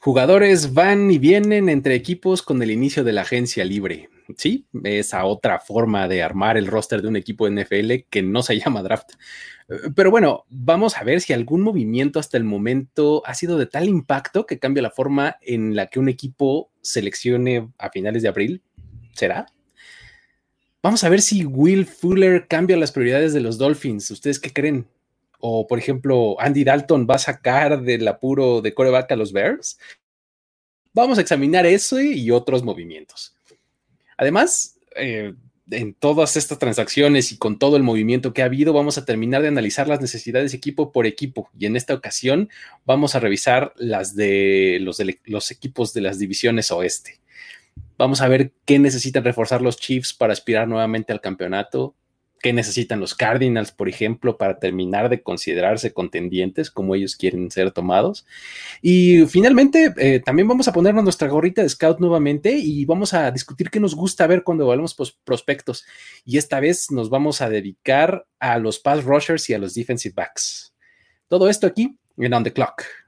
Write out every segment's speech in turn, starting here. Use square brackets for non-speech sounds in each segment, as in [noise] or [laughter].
Jugadores van y vienen entre equipos con el inicio de la agencia libre. Sí, esa otra forma de armar el roster de un equipo NFL que no se [laughs] llama draft. Pero bueno, vamos a ver si algún movimiento hasta el momento ha sido de tal impacto que cambia la forma en la que un equipo seleccione a finales de abril. ¿Será? Vamos a ver si Will Fuller cambia las prioridades de los Dolphins. ¿Ustedes qué creen? O, por ejemplo, Andy Dalton va a sacar del apuro de coreback a los Bears. Vamos a examinar eso y otros movimientos. Además, eh, en todas estas transacciones y con todo el movimiento que ha habido, vamos a terminar de analizar las necesidades equipo por equipo. Y en esta ocasión vamos a revisar las de los, de los equipos de las divisiones oeste. Vamos a ver qué necesitan reforzar los Chiefs para aspirar nuevamente al campeonato, qué necesitan los Cardinals, por ejemplo, para terminar de considerarse contendientes como ellos quieren ser tomados. Y finalmente, eh, también vamos a ponernos nuestra gorrita de scout nuevamente y vamos a discutir qué nos gusta ver cuando volvemos prospectos. Y esta vez nos vamos a dedicar a los pass rushers y a los defensive backs. Todo esto aquí en On the Clock.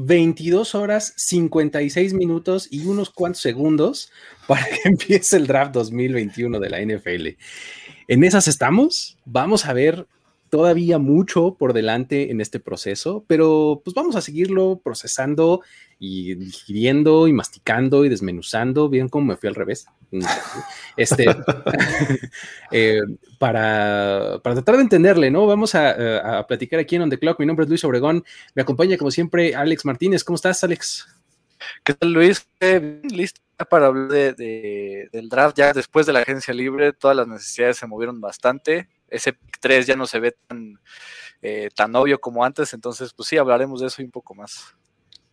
22 horas, 56 minutos y unos cuantos segundos para que [laughs] empiece el draft 2021 de la NFL. En esas estamos. Vamos a ver todavía mucho por delante en este proceso, pero pues vamos a seguirlo procesando y digiriendo y masticando y desmenuzando. Bien cómo me fui al revés. Este, [laughs] eh, para, tratar de entenderle, ¿no? Vamos a, platicar aquí en On The Clock. Mi nombre es Luis Obregón. Me acompaña, como siempre, Alex Martínez. ¿Cómo estás, Alex? ¿Qué tal, Luis? listo para hablar de, del draft ya después de la agencia libre. Todas las necesidades se movieron bastante. Ese pick 3 ya no se ve tan, eh, tan obvio como antes. Entonces, pues sí, hablaremos de eso un poco más.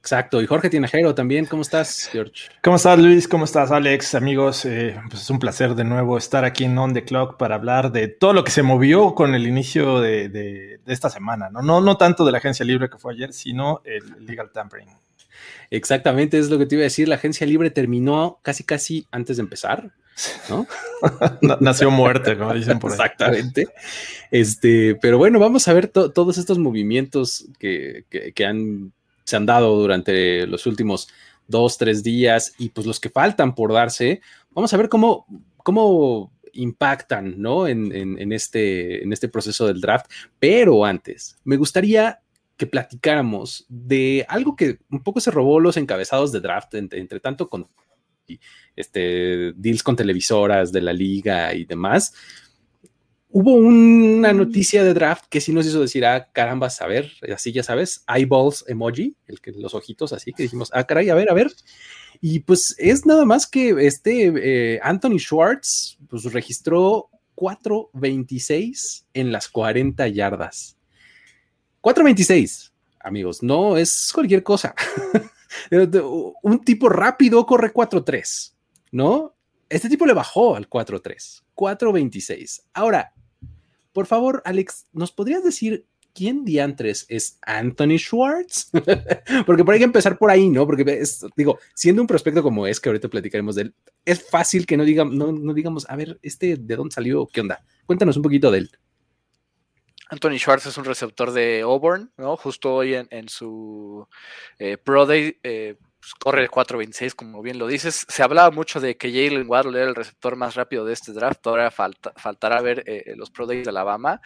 Exacto. Y Jorge Tinajero también. ¿Cómo estás, George? ¿Cómo estás, Luis? ¿Cómo estás, Alex? Amigos, eh, pues es un placer de nuevo estar aquí en On The Clock para hablar de todo lo que se movió con el inicio de, esta semana. ¿no? No, no tanto de la agencia libre que fue ayer, sino el legal tampering. Exactamente, es lo que te iba a decir. La agencia libre terminó casi, casi antes de empezar. ¿no? [laughs] Nació muerte, como dicen por ahí. Exactamente. Este, pero bueno, vamos a ver todos estos movimientos que, que han se han dado durante los últimos dos, tres días y pues los que faltan por darse, vamos a ver cómo, cómo impactan, ¿no? En, este, en este proceso del draft. Pero antes, me gustaría que platicáramos de algo que un poco se robó los encabezados de draft, entre, tanto con este, deals con televisoras de la liga y demás, Hubo una mm. noticia de draft que sí nos hizo decir, ah, caramba, a ver, así ya sabes, eyeballs emoji, el que los ojitos así, que dijimos, ah, caray, a ver, a ver. Y pues es nada más que este eh, Anthony Schwartz, pues registró 4.26 en las 40 yardas. 4.26, amigos, no es cualquier cosa. [laughs] Un tipo rápido corre 4.3, ¿no? Este tipo le bajó al 4.3, 4.26. Ahora, por favor, Alex, ¿nos podrías decir quién diantres es Anthony Schwartz? [laughs] Porque por ahí hay que empezar por ahí, ¿no? Porque digo, siendo un prospecto como es, que ahorita platicaremos de él, es fácil que no, no, digamos, a ver, este de dónde salió, qué onda. Cuéntanos un poquito de él. Anthony Schwartz es un receptor de Auburn, ¿no? Justo hoy en, su eh, Pro Day eh, pues, corre el 4.26, como bien lo dices. Se hablaba mucho de que Jalen Waddle era el receptor más rápido de este draft. Ahora faltará ver eh, los Pro Days de Alabama,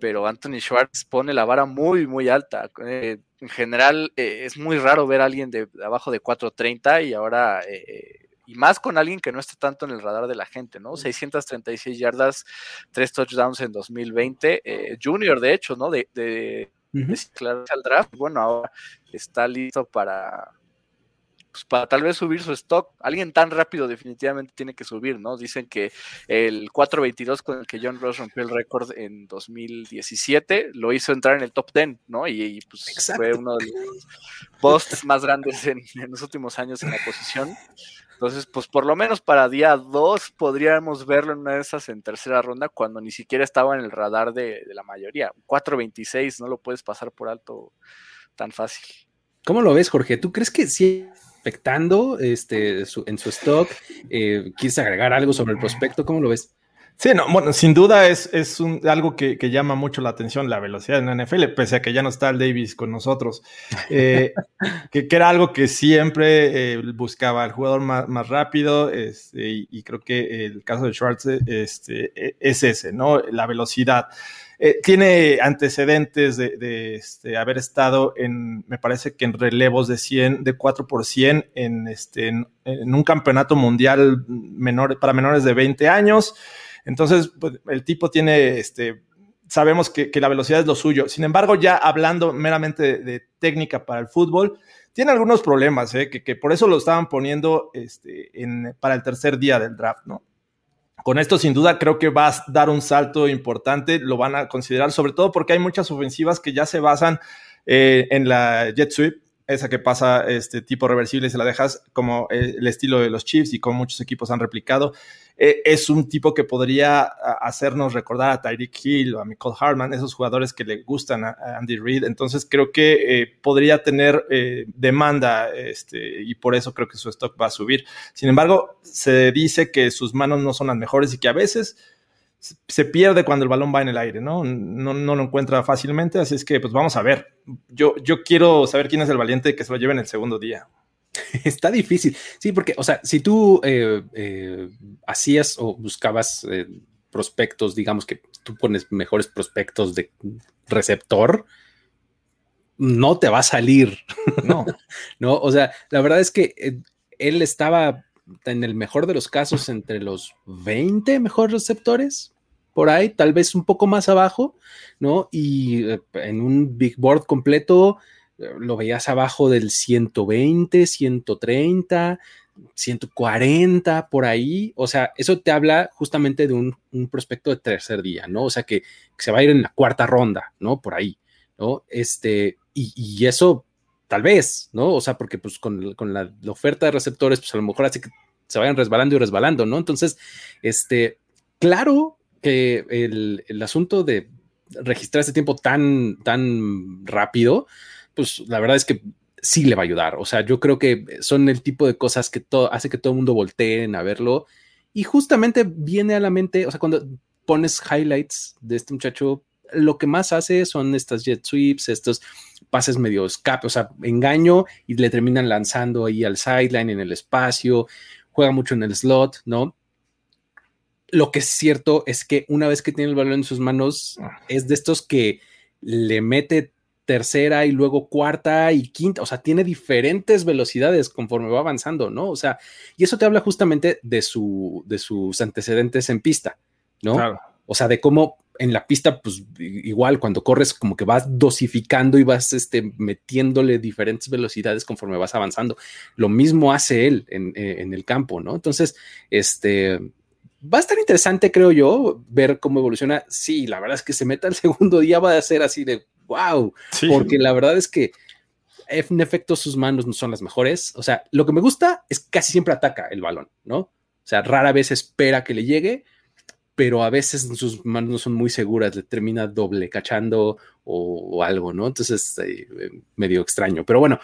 pero Anthony Schwartz pone la vara muy, muy alta. Eh, en general, eh, es muy raro ver a alguien de, abajo de 4.30 y ahora y más con alguien que no está tanto en el radar de la gente, ¿no? 636 yardas, tres touchdowns en 2020, eh, junior de hecho, ¿no? De, de, al draft, bueno, ahora está listo para, pues para tal vez subir su stock. Alguien tan rápido definitivamente tiene que subir, ¿no? Dicen que el 4.22 con el que John Ross rompió el récord en 2017 lo hizo entrar en el top 10, ¿no? Y, pues fue uno de los posts más grandes en, los últimos años en la posición. Entonces, pues por lo menos para día 2 podríamos verlo en una de esas en tercera ronda cuando ni siquiera estaba en el radar de, de la mayoría. 4.26 no lo puedes pasar por alto tan fácil. ¿Cómo lo ves, Jorge? ¿Tú crees que sí expectando este, en su stock? Eh, ¿Quieres agregar algo sobre el prospecto? ¿Cómo lo ves? Sí, no, bueno, sin duda es, es un, algo que, llama mucho la atención, la velocidad en la NFL, pese a que ya no está el Davis con nosotros, eh, [laughs] que, era algo que siempre eh, buscaba el jugador más, rápido, este, y, creo que el caso de Schwartz este, e, es ese, ¿no? La velocidad. Eh, tiene antecedentes de, este, haber estado en, me parece que en relevos de 100, de 4 por 100 en, este, en, un campeonato mundial menor, para menores de 20 años. Entonces, pues, el tipo tiene, este, sabemos que, la velocidad es lo suyo. Sin embargo, ya hablando meramente de, técnica para el fútbol, tiene algunos problemas, ¿eh? que, por eso lo estaban poniendo para el tercer día del draft, ¿no? Con esto, sin duda, creo que va a dar un salto importante, lo van a considerar, sobre todo porque hay muchas ofensivas que ya se basan eh, en la jet sweep, esa que pasa este tipo reversible y se la dejas como eh, el estilo de los Chiefs y como muchos equipos han replicado. Eh, es un tipo que podría hacernos recordar a Tyreek Hill o a Michael Hartman, esos jugadores que le gustan a, Andy Reid. Entonces creo que eh, podría tener demanda este, y por eso creo que su stock va a subir. Sin embargo, se dice que sus manos no son las mejores y que a veces se pierde cuando el balón va en el aire, ¿no? ¿no? No, lo encuentra fácilmente, así es que pues vamos a ver. Yo, yo quiero saber quién es el valiente que se lo lleve en el segundo día. [laughs] Está difícil, sí, porque, o sea, si tú eh, eh, hacías o buscabas eh, prospectos, digamos que tú pones mejores prospectos de receptor, no te va a salir, [laughs] ¿no? no, o sea, la verdad es que él estaba en el mejor de los casos entre los 20 mejores receptores, por ahí, tal vez un poco más abajo, ¿no? Y eh, en un big board completo eh, lo veías abajo del 120, 130, 140, por ahí. O sea, eso te habla justamente de un, prospecto de tercer día, ¿no? O sea, que, se va a ir en la cuarta ronda, ¿no? Por ahí, ¿no? Este, y, eso tal vez, ¿no? O sea, porque pues con, la, la, oferta de receptores, pues a lo mejor hace que se vayan resbalando y resbalando, ¿no? Entonces, este, claro que el, asunto de registrar este tiempo tan, tan rápido, pues la verdad es que sí le va a ayudar. O sea, yo creo que son el tipo de cosas que todo, hace que todo el mundo volteen a verlo. Y justamente viene a la mente, o sea, cuando pones highlights de este muchacho, lo que más hace son estas jet sweeps, estos pases medio escape, o sea, engaño y le terminan lanzando ahí al sideline en el espacio, juega mucho en el slot, ¿no? Lo que es cierto es que una vez que tiene el balón en sus manos, ah. es de estos que le mete tercera y luego cuarta y quinta, o sea, tiene diferentes velocidades conforme va avanzando, ¿no? O sea, y eso te habla justamente de, su, de sus antecedentes en pista, ¿no? O sea, de cómo en la pista, pues igual cuando corres como que vas dosificando y vas este, metiéndole diferentes velocidades conforme vas avanzando. Lo mismo hace él en, eh, en el campo, ¿no? Entonces, este, va a estar interesante, creo yo, ver cómo evoluciona. Sí, la verdad es que se meta el [laughs] segundo día va a ser así de wow, porque la verdad es que en efecto sus manos no son las mejores. O sea, lo que me gusta es que casi siempre ataca el balón, ¿no? O sea, rara vez espera que le llegue, pero a veces sus manos no son muy seguras, le termina doble cachando o, algo, ¿no? Entonces, eh, medio extraño. Pero bueno,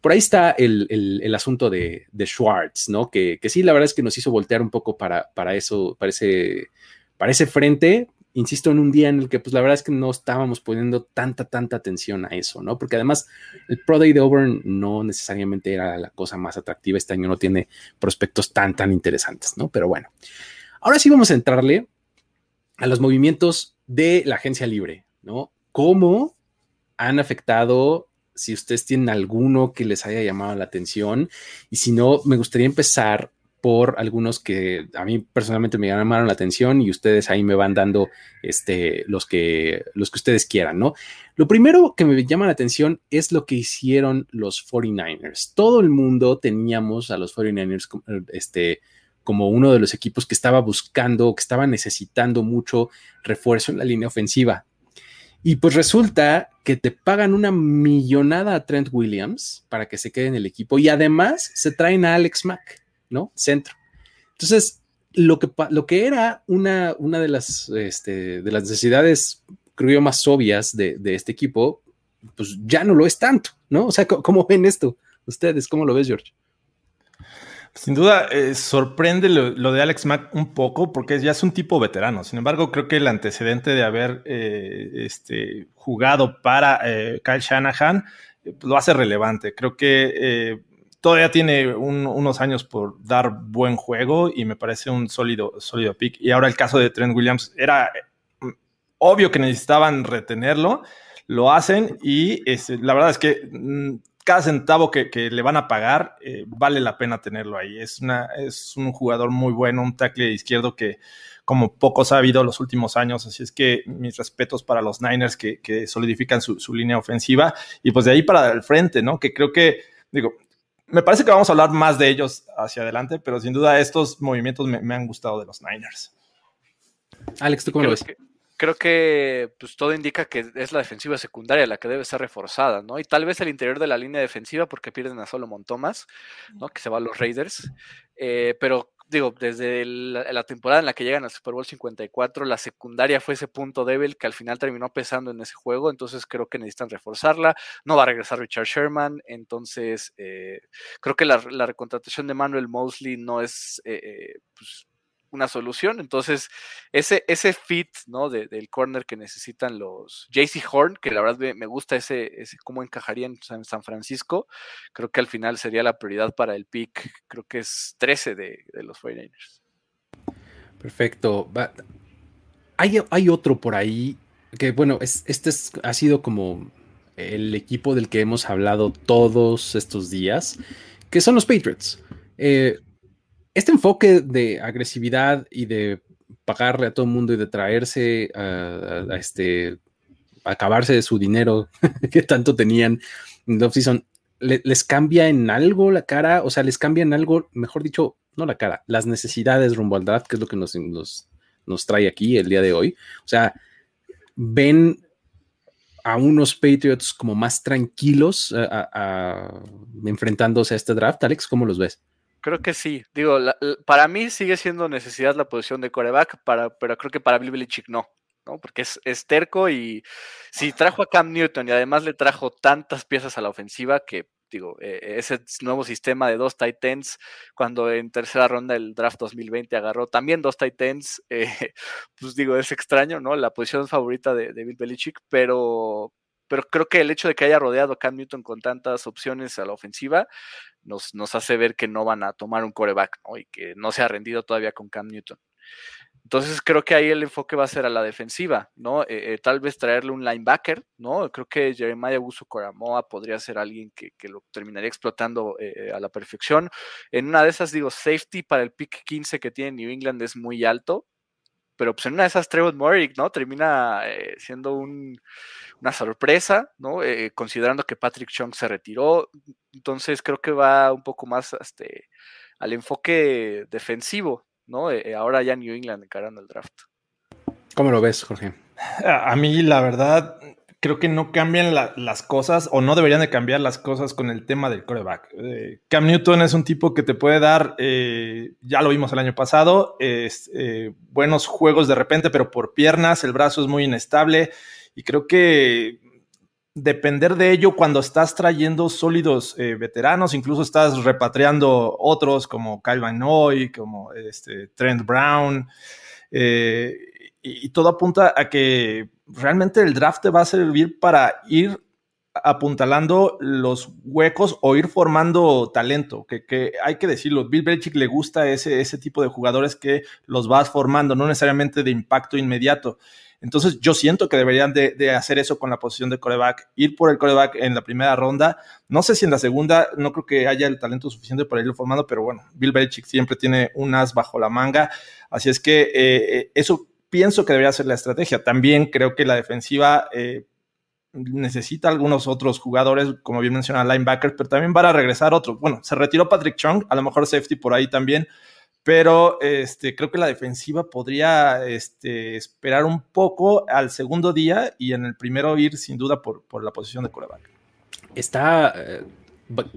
por ahí está el, asunto de, Schwartz, ¿no? Que, sí, la verdad es que nos hizo voltear un poco para, para eso, para ese, para ese frente. Insisto, en un día en el que, pues la verdad es que no estábamos poniendo tanta, tanta atención a eso, ¿no? Porque además el Pro Day de Auburn no necesariamente era la cosa más atractiva. Este año no tiene prospectos tan, tan interesantes, ¿no? Pero bueno, ahora sí vamos a entrarle a los movimientos de la agencia libre, ¿no? ¿Cómo han afectado si ustedes tienen alguno que les haya llamado la atención. Y si no, me gustaría empezar por algunos que a mí personalmente me llamaron la atención y ustedes ahí me van dando este, los, que, los que ustedes quieran, ¿no? Lo primero que me llama la atención es lo que hicieron los 49ers. Todo el mundo teníamos a los 49ers este, como uno de los equipos que estaba buscando, que estaba necesitando mucho refuerzo en la línea ofensiva. Y pues resulta que te pagan una millonada a Trent Williams para que se quede en el equipo y además se traen a Alex Mack, ¿no? Centro. Entonces, lo que, lo que era una, una de, las, este, de las necesidades, creo yo, más obvias de, de, este equipo, pues ya no lo es tanto, ¿no? O sea, ¿cómo ven esto? Ustedes, ¿cómo lo ves, George? Sin duda, eh, sorprende lo, de Alex Mack un poco porque ya es un tipo veterano. Sin embargo, creo que el antecedente de haber eh, este, jugado para eh, Kyle Shanahan lo hace relevante. Creo que todavía tiene unos años por dar buen juego y me parece un sólido, sólido pick. Y ahora el caso de Trent Williams era obvio que necesitaban retenerlo, lo hacen y este, la verdad es que mm, cada centavo que, le van a pagar eh, vale la pena tenerlo ahí. Es, una, es un jugador muy bueno, un tackle izquierdo que como pocos ha habido los últimos años. Así es que mis respetos para los Niners que, solidifican su, línea ofensiva y pues de ahí para el frente, ¿no? Que creo que, digo, me parece que vamos a hablar más de ellos hacia adelante, pero sin duda estos movimientos me, han gustado de los Niners. Alex, ¿tú cómo lo ves? Creo que pues todo indica que es la defensiva secundaria la que debe ser reforzada, ¿no? Y tal vez el interior de la línea defensiva porque pierden a Solomon Thomas, ¿no? Que se va a los Raiders. Eh, pero digo, desde la, temporada en la que llegan al Super Bowl 54, la secundaria fue ese punto débil que al final terminó pesando en ese juego, entonces creo que necesitan reforzarla. No va a regresar Richard Sherman, entonces eh, creo que la, recontratación de Manuel Mosley no es eh, pues, una solución. Entonces, ese, ese fit, ¿no? del corner que necesitan los JC Horn, que la verdad me, gusta ese, ese cómo encajaría en San, Francisco, creo que al final sería la prioridad para el pick, creo que es 13 de, los 49ers. Perfecto. Hay, hay, otro por ahí que, bueno, es, este ha sido como el equipo del que hemos hablado todos estos días, que son los Patriots. Eh, este enfoque de agresividad y de pagarle a todo el mundo y de traerse a, este acabarse de su dinero [laughs] que tanto tenían en la offseason, ¿les cambia en algo la cara? O sea, les cambia en algo, mejor dicho, no la cara, las necesidades rumbo al draft, que es lo que nos, nos, trae aquí el día de hoy. O sea, ven a unos Patriots como más tranquilos enfrentándose a este draft. Alex, ¿cómo los ves? Creo que sí. Digo, para mí sigue siendo necesidad la posición de coreback, para, pero creo que para Bill Belichick no, ¿no? Porque es, es, terco y si trajo a Cam Newton y además le trajo tantas piezas a la ofensiva que, digo, e, ese nuevo sistema de dos Titans, cuando en tercera ronda del draft 2020 agarró también dos Titans, [laughs] eh, pues digo, es extraño, ¿no? La posición favorita de, de Bill Belichick, pero pero creo que el hecho de que haya rodeado a Cam Newton con tantas opciones a la ofensiva nos, nos hace ver que no van a tomar un coreback y que no se ha rendido todavía con Cam Newton. Entonces creo que ahí el enfoque va a ser a la defensiva, ¿no? Eh, eh, tal vez traerle un linebacker, ¿no? Creo que Jeremiah Buso Coramoa podría ser alguien que, lo terminaría explotando eh, a la perfección. En una de esas, digo, safety para el pick 15 que tiene New England es muy alto, pero pues en una de esas Trevor Morrick, ¿no? Termina siendo un, una sorpresa, ¿no? Eh, considerando que Patrick Chung se retiró. Entonces creo que va un poco más este, al enfoque defensivo, ¿no? Eh, ahora ya New England encarando el draft. ¿Cómo lo ves, Jorge? A, mí, la verdad, creo que no cambian las cosas o no deberían de cambiar las cosas con el tema del coreback. Eh, Cam Newton es un tipo que te puede dar, ya lo vimos el año pasado, buenos juegos de repente, pero por piernas, el brazo es muy inestable. Y creo que depender de ello cuando estás trayendo sólidos eh, veteranos, incluso estás repatriando otros como Kyle Van Noy, como este, Trent Brown, eh, y, todo apunta a que realmente el draft te va a servir para ir apuntalando los huecos o ir formando talento, que, hay que decirlo, Bill Belichick le gusta ese, ese tipo de jugadores que los vas formando, no necesariamente de impacto inmediato. Entonces yo siento que deberían de, hacer eso con la posición de coreback, ir por el coreback en la primera ronda. No sé si en la segunda, no creo que haya el talento suficiente para irlo formando, pero bueno, Bill Belichick siempre tiene un as bajo la manga. Así es que eh, eh, eso pienso que debería ser la estrategia. También creo que la defensiva... Eh, necesita algunos otros jugadores, como bien menciona, linebackers, pero también van a regresar otros. Bueno, se retiró Patrick Chung, a lo mejor safety por ahí también, pero este, creo que la defensiva podría este, esperar un poco al segundo día y en el primero ir sin duda por, la posición de coreback. Está, eh,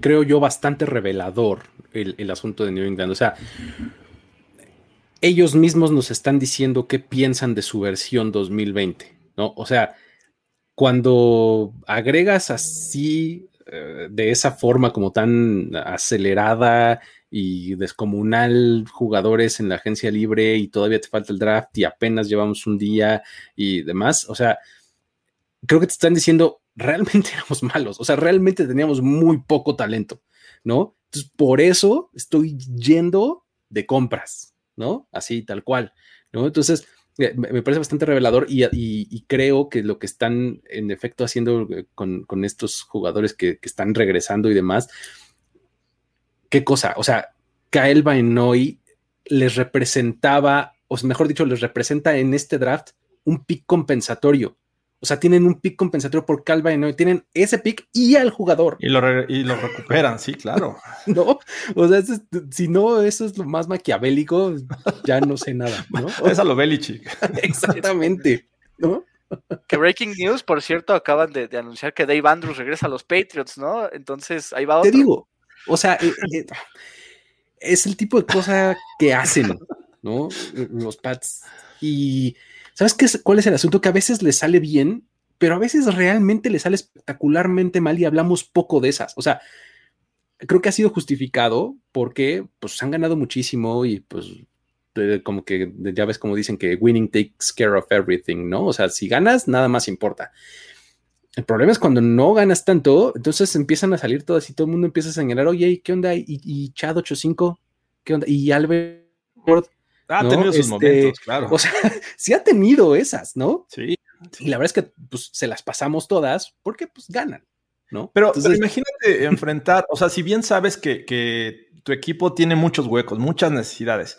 creo yo, bastante revelador el, asunto de New England. O sea, ellos mismos nos están diciendo qué piensan de su versión 2020, ¿no? O sea, cuando agregas así, eh, de esa forma como tan acelerada y descomunal jugadores en la agencia libre y todavía te falta el draft y apenas llevamos un día y demás. O sea, creo que te están diciendo, realmente [laughs] éramos malos, o sea, realmente teníamos muy poco talento, ¿no? Entonces, por eso estoy yendo de compras, ¿no? Así, tal cual, ¿no? Entonces, eh, me parece bastante revelador y, creo que lo que están en efecto haciendo eh, con, estos jugadores que, que, están regresando y demás ¿Qué cosa? O sea, Kael Bainoy les representaba, o mejor dicho, les representa en este draft un pick compensatorio. O sea, tienen un pick compensatorio por Bainoy, tienen ese pick y al jugador. Y lo, recuperan, sí, claro. [laughs] no, o sea, si no, eso es lo más maquiavélico, ya no sé nada, ¿no? [laughs] es a lo Belichick. [laughs] Exactamente, ¿no? Que Breaking News, por cierto, acaban de, anunciar que Dave Andrews regresa a los Patriots, ¿no? Entonces, ahí va otro. Te digo, o sea, eh, eh, es el tipo de cosa que hacen, ¿no? Los Pats. Y ¿sabes qué es, cuál es el asunto? Que a veces les sale bien, pero a veces realmente les sale espectacularmente mal y hablamos poco de esas. O sea, creo que ha sido justificado porque pues han ganado muchísimo y pues como que ya ves como dicen que winning takes care of everything, ¿no? O sea, si ganas, nada más importa. El problema es cuando no ganas tanto, entonces empiezan a salir todas y todo el mundo empieza a señalar, oye, ¿qué onda? ¿Y, y Chad 85? ¿Qué onda? Y Albert. Ha tenido sus este, momentos, claro. O sea, [laughs] sí ha tenido esas, ¿no? Sí. Y la verdad es que pues, se las pasamos todas porque pues ganan, ¿no? Pero, imagínate [laughs] enfrentar, o sea, si bien sabes que, tu equipo tiene muchos huecos, muchas necesidades,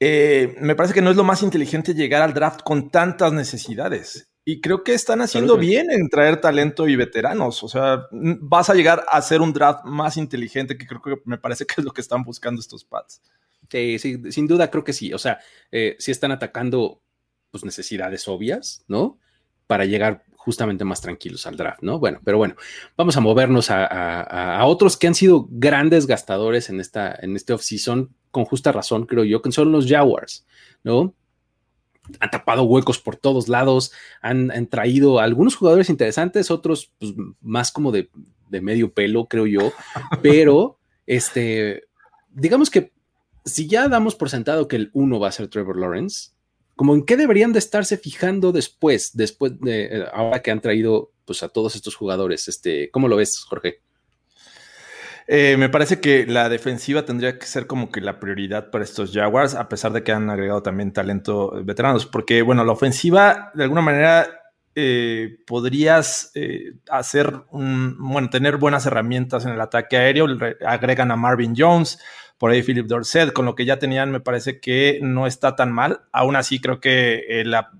eh, me parece que no es lo más inteligente llegar al draft con tantas necesidades. Y creo que están haciendo bien en traer talento y veteranos. O sea, vas a llegar a hacer un draft más inteligente, que creo que me parece que es lo que están buscando estos pads. Sí, sin duda creo que sí. O sea, eh, sí están atacando pues, necesidades obvias, ¿no? Para llegar justamente más tranquilos al draft, ¿no? Bueno, pero bueno, vamos a movernos a, otros que han sido grandes gastadores en, esta, en este offseason, con justa razón, creo yo, que son los Jaguars, ¿no? han tapado huecos por todos lados, han, traído algunos jugadores interesantes, otros pues, más como de, medio pelo, creo yo, pero este, digamos que si ya damos por sentado que el uno va a ser Trevor Lawrence, como en qué deberían de estarse fijando después, después de eh, ahora que han traído pues a todos estos jugadores, este, ¿cómo lo ves, Jorge? Eh, me parece que la defensiva tendría que ser como que la prioridad para estos Jaguars, a pesar de que han agregado también talento veteranos, porque bueno, la ofensiva de alguna manera eh, podrías eh, hacer un, bueno, tener buenas herramientas en el ataque aéreo, agregan a Marvin Jones, por ahí Philip Dorset, con lo que ya tenían, me parece que no está tan mal. Aún así, creo que eh, la,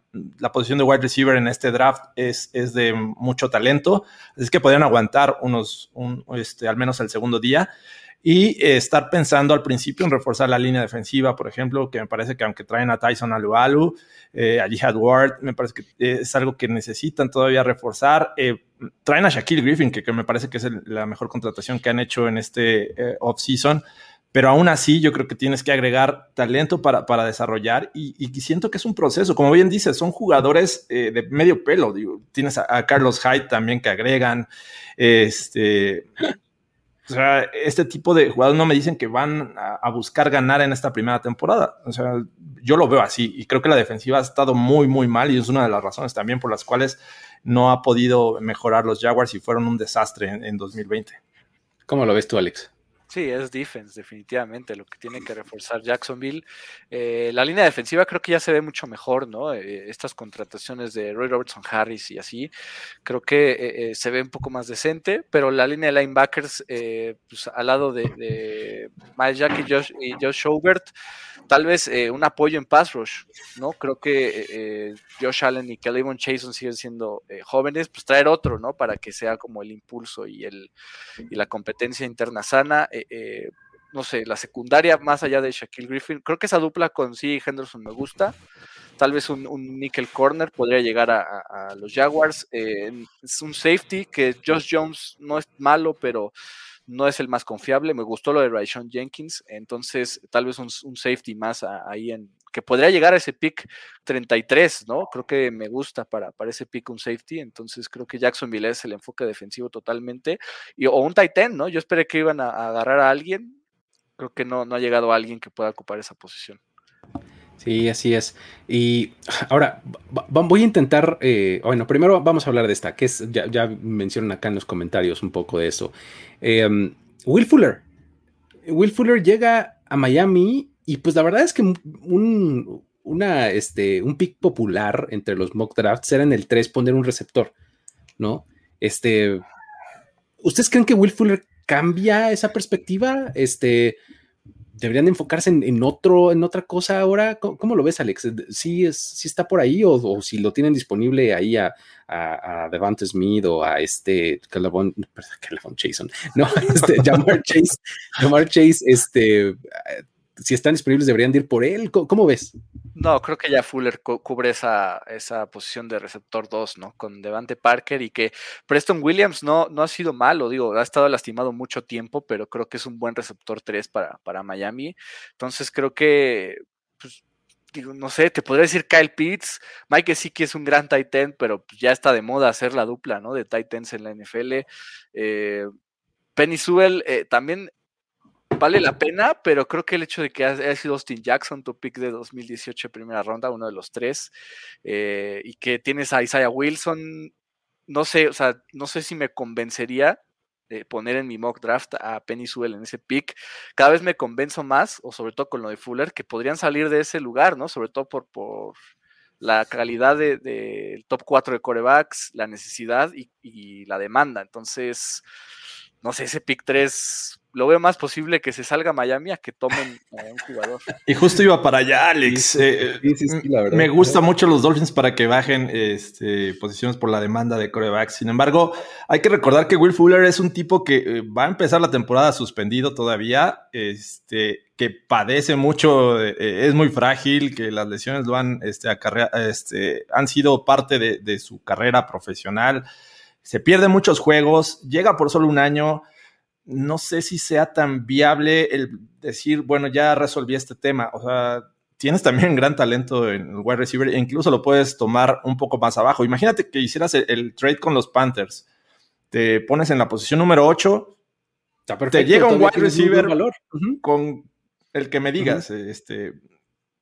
posición de wide receiver en este draft es, es de mucho talento. Así que podrían aguantar unos, este, al menos el segundo día. Y eh, estar pensando al principio en reforzar la línea defensiva, por ejemplo, que me parece que aunque traen a Tyson Alualu, eh, a Jihad Ward, me parece que es algo que necesitan todavía reforzar. traen a Shaquille Griffin, que, me parece que es la mejor contratación que han hecho en este off-season pero aún así yo creo que tienes que agregar talento para, para desarrollar y, y, siento que es un proceso, como bien dices, son jugadores eh, de medio pelo, tienes a, Carlos Hyde también que agregan, este, O sea, este tipo de jugadores no me dicen que van a, buscar ganar en esta primera temporada. O sea, yo lo veo así y creo que la defensiva ha estado muy, muy mal y es una de las razones también por las cuales no ha podido mejorar los Jaguars y fueron un desastre en, en 2020. ¿Cómo lo ves tú, Alex? Sí, es defense, definitivamente, lo que tiene que reforzar Jacksonville. Eh, la línea defensiva creo que ya se ve mucho mejor, ¿no? Eh, estas contrataciones de Roy Robertson Harris y así, creo que eh, se ve un poco más decente, pero la línea de linebackers, pues, al lado de, Miles Jack y Josh, y Josh tal vez un apoyo en pass rush, ¿no? Creo que Josh Allen y Kelly Chason siguen siendo jóvenes, pues traer otro, ¿no? Para que sea como el impulso y, el, y la competencia interna sana. Eh, no sé, la secundaria más allá de Shaquille Griffin. Creo que esa dupla con sí Henderson me gusta. Tal vez un, nickel corner podría llegar a, los Jaguars. Eh, es un safety que Josh Jones no es malo, pero no es el más confiable. Me gustó lo de Raishon Jenkins, entonces tal vez un, safety más ahí en que podría llegar a ese pick 33, ¿no? Creo que me gusta para, para ese pick un safety, entonces creo que Jacksonville es el enfoque defensivo totalmente, y, o un Titan, ¿no? Yo esperé que iban a, agarrar a alguien, creo que no, no ha llegado alguien que pueda ocupar esa posición. Sí, así es. Y ahora voy a intentar, eh, bueno, primero vamos a hablar de esta, que es, ya, mencionan acá en los comentarios un poco de eso. Em, Will Fuller. Will Fuller llega a Miami y pues la verdad es que un, una, este, un pick popular entre los mock drafts era en el 3 poner un receptor, ¿no? Este, ¿ustedes creen que Will Fuller cambia esa perspectiva? Este, deberían enfocarse en, otro, en otra cosa ahora. ¿Cómo, lo ves, Alex? ¿Sí, es, sí está por ahí o, si lo tienen disponible ahí a, a, Devante Smith o a este Calabon, Jason, no, [laughs] este Jamar Chase, Jamar Chase, este, si están disponibles deberían ir por él. ¿Cómo, ves? No, creo que ya Fuller cubre esa, esa posición de receptor 2, ¿no? Con Devante Parker y que Preston Williams no, no ha sido malo, digo, ha estado lastimado mucho tiempo, pero creo que es un buen receptor 3 para, para Miami. Entonces creo que, pues, digo, no sé, te podría decir Kyle Pitts, Mike sí que es un gran tight end, pero pues, ya está de moda hacer la dupla, ¿no? De tight ends en la NFL. Eh, Penny Sewell eh, también vale la pena, pero creo que el hecho de que haya sido Austin Jackson, tu pick de 2018 primera ronda, uno de los tres, eh, y que tienes a Isaiah Wilson, no sé, o sea, no sé si me convencería de poner en mi mock draft a Penny Sewell en ese pick. Cada vez me convenzo más, o sobre todo con lo de Fuller, que podrían salir de ese lugar, ¿no? Sobre todo por, por la calidad del de, top 4 de corebacks, la necesidad y, y la demanda. Entonces, no sé, ese pick 3 lo veo más posible que se salga a Miami a que tomen a un jugador. [laughs] Y justo iba para allá, Alex. Eh, me gusta mucho los Dolphins para que bajen este, posiciones por la demanda de corebacks. Sin embargo, hay que recordar que Will Fuller es un tipo que eh, va a empezar la temporada suspendido todavía, este, que padece mucho, eh, es muy frágil, que las lesiones lo han, este, este, han sido parte de, de su carrera profesional. Se pierde muchos juegos, llega por solo un año no sé si sea tan viable el decir, bueno, ya resolví este tema. O sea, tienes también gran talento en el wide receiver e incluso lo puedes tomar un poco más abajo. Imagínate que hicieras el, trade con los Panthers. Te pones en la posición número 8. te llega un wide receiver con el que me digas. Este,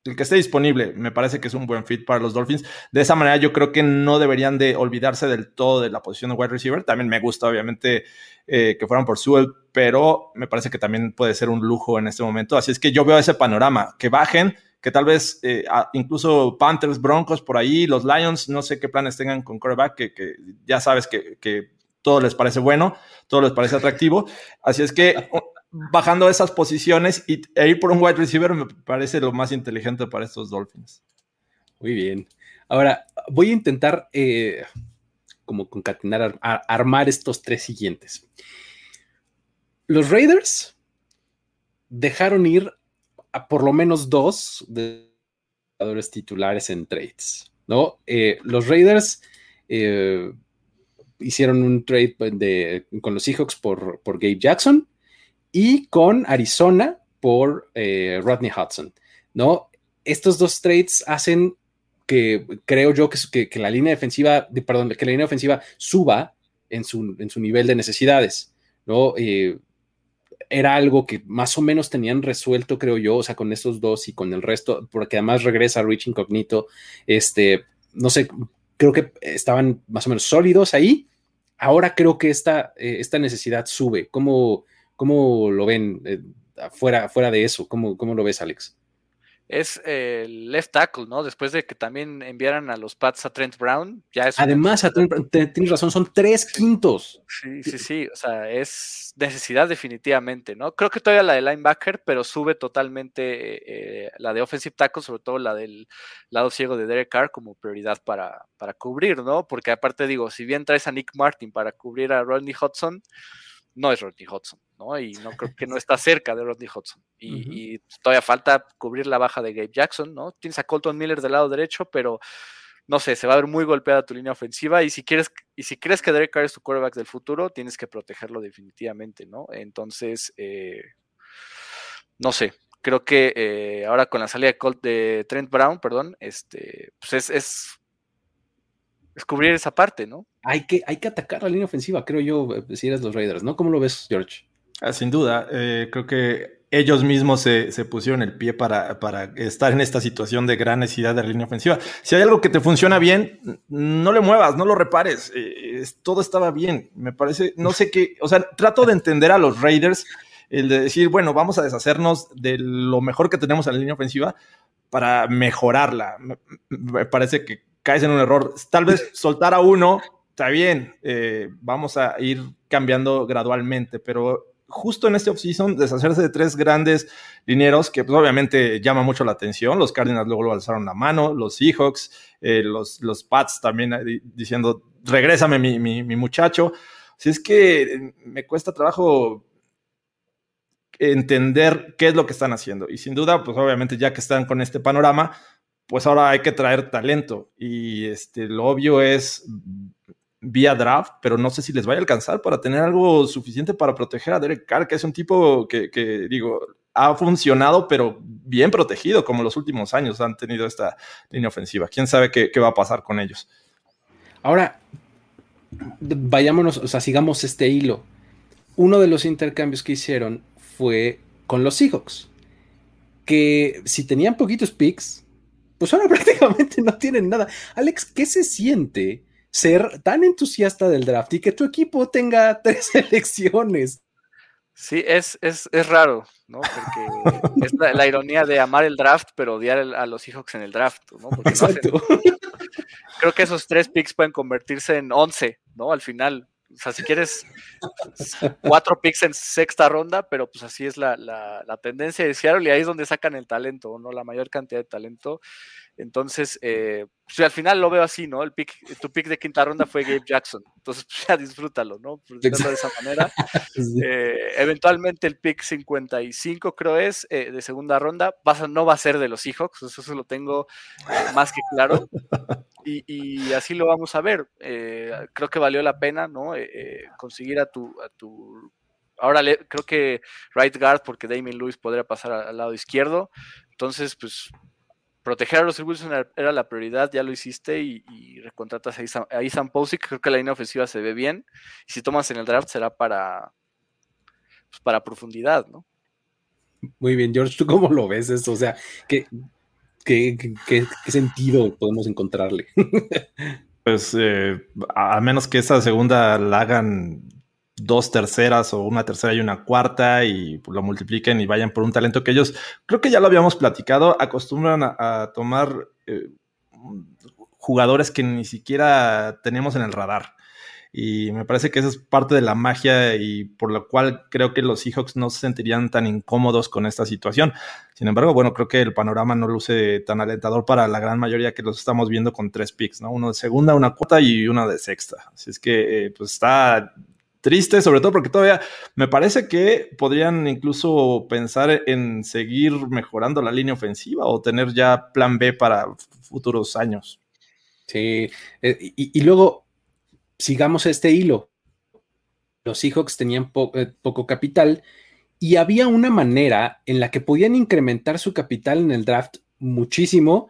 el que esté disponible, me parece que es un buen fit para los Dolphins. De esa manera, yo creo que no deberían de olvidarse del todo de la posición de wide receiver. También me gusta, obviamente, eh, que fueran por Sewell, pero me parece que también puede ser un lujo en este momento. Así es que yo veo ese panorama, que bajen, que tal vez eh, incluso Panthers, Broncos por ahí, los Lions, no sé qué planes tengan con quarterback, que, ya sabes que, que todo les parece bueno, todo les parece atractivo. Así es que [laughs] bajando esas posiciones y, e ir por un wide receiver me parece lo más inteligente para estos Dolphins. Muy bien. Ahora, voy a intentar eh, como concatenar, armar estos tres siguientes. Los Raiders dejaron ir a por lo menos dos de jugadores titulares en trades, ¿no? Eh, los Raiders eh, hicieron un trade con los Seahawks por, por Gabe Jackson y con Arizona por eh, Rodney Hudson, ¿no? Estos dos trades hacen que creo yo que, que, la línea defensiva, perdón, que la línea ofensiva suba en su, en su nivel de necesidades, ¿no? Eh, era algo que más o menos tenían resuelto, creo yo, o sea, con estos dos y con el resto, porque además regresa Rich Incognito, este, no sé, creo que estaban más o menos sólidos ahí. Ahora creo que esta, eh, esta necesidad sube. ¿Cómo, cómo lo ven eh, fuera, fuera de eso? ¿Cómo, ¿Cómo lo ves, Alex? es el left tackle, ¿no? Después de que también enviaran a los Pats a Trent Brown, ya es. Además, tienes razón, son tres quintos. Sí, sí, sí, o sea, es necesidad definitivamente, ¿no? Creo que todavía la de linebacker, pero sube totalmente eh, la de offensive tackle, sobre todo la del lado ciego de Derek Carr como prioridad para, para cubrir, ¿no? Porque aparte digo, si bien traes a Nick Martin para cubrir a Rodney Hudson, no es Rodney Hudson, ¿no? Y no creo que no [laughs] está cerca de Rodney Hudson. Y, todavía falta cubrir la baja de Gabe Jackson, ¿no? Tienes a Colton Miller del lado derecho, pero no sé, se va a ver muy golpeada tu línea ofensiva. Y si quieres, y si crees que Derek Carr es tu quarterback del futuro, tienes que protegerlo definitivamente, ¿no? Entonces, eh, no sé. Creo que eh, ahora con la salida de, Colt, de Trent Brown, perdón, este, pues es, es cubrir esa parte, ¿no? hay que, hay que atacar la línea ofensiva, creo yo, eh, si eres los Raiders, ¿no? ¿Cómo lo ves, George? Ah, sin duda, eh, creo que ellos mismos se, pusieron el pie para, estar en esta situación de gran necesidad de la línea ofensiva. Si hay algo que te funciona bien, no le muevas, no lo repares. Eh, todo estaba bien. Me parece, no sé qué, o sea, trato de entender a los Raiders el de decir, bueno, vamos a deshacernos de lo mejor que tenemos en la línea ofensiva para mejorarla. me parece que caes en un error. Tal vez soltar a uno está bien, eh, vamos a ir cambiando gradualmente, pero justo en este offseason deshacerse de tres grandes linieros que pues, obviamente llama mucho la atención. Los Cardinals luego lo alzaron la mano, los Seahawks, eh, los, los Pats también eh, diciendo, regrésame mi, mi, mi, muchacho. Si es que me cuesta trabajo entender qué es lo que están haciendo. Y sin duda, pues obviamente ya que están con este panorama, pues ahora hay que traer talento. Y este, lo obvio es vía draft, pero no sé si les vaya a alcanzar para tener algo suficiente para proteger a Derek Carr, que es un tipo que, digo, ha funcionado, pero bien protegido, como los últimos años han tenido esta línea ofensiva. ¿Quién sabe qué, va a pasar con ellos? Ahora, vayámonos, o sea, sigamos este hilo. Uno de los intercambios que hicieron fue con los Seahawks, que si tenían poquitos picks, pues ahora [laughs] prácticamente no tienen nada. Alex, ¿qué se siente? Ser tan entusiasta del draft y que tu equipo tenga [laughs] tres elecciones. Sí, es, es, es raro, ¿no? Porque [laughs] es la, ironía de amar el draft, pero odiar a los Seahawks en el draft, ¿no? Exacto. creo que esos tres picks pueden convertirse en once, ¿no? Al final. O sea, si quieres cuatro picks en sexta ronda, pero pues así es la, la, la tendencia de Seattle y ahí es donde sacan el talento, ¿no? La mayor cantidad de talento. Entonces, eh, pues, al final lo veo así, ¿no? El pick, tu pick de quinta ronda fue Gabe Jackson. Entonces, pues, ya disfrútalo, ¿no? de esa manera. Eh, eventualmente el pick 55, creo es, eh, de segunda ronda, no va a ser de los Seahawks, eso, eso lo tengo más que claro. Y, así lo vamos a ver. creo que valió la pena, ¿no? Conseguir a tu, a tu Ahora creo que right guard, porque Damien Lewis podría pasar al lado izquierdo. Entonces, pues proteger a los Wilson era la prioridad, ya lo hiciste y, recontratas a Isan, a creo que la línea ofensiva se ve bien. Y si tomas en el draft será para, pues, para profundidad, ¿no? Muy bien, George, ¿tú cómo lo ves eso? O sea, ¿qué, qué, sentido podemos encontrarle? [laughs] pues eh, a menos que esa segunda la hagan dos terceras o una tercera y una cuarta y lo multipliquen y vayan por un talento que ellos, creo que ya lo habíamos platicado, acostumbran a, tomar eh, jugadores que ni siquiera tenemos en el radar. Y me parece que esa es parte de la magia y por lo cual creo que los Seahawks no se sentirían tan incómodos con esta situación. Sin embargo, bueno, creo que el panorama no luce tan alentador para la gran mayoría que los estamos viendo con tres picks, ¿no? Uno de segunda, una cuarta y una de sexta. Así es que, eh, pues está triste, sobre todo porque todavía me parece que podrían incluso pensar en seguir mejorando la línea ofensiva o tener ya plan B para futuros años. Sí, eh, y, luego sigamos este hilo. Los Seahawks tenían eh, poco capital y había una manera en la que podían incrementar su capital en el draft muchísimo,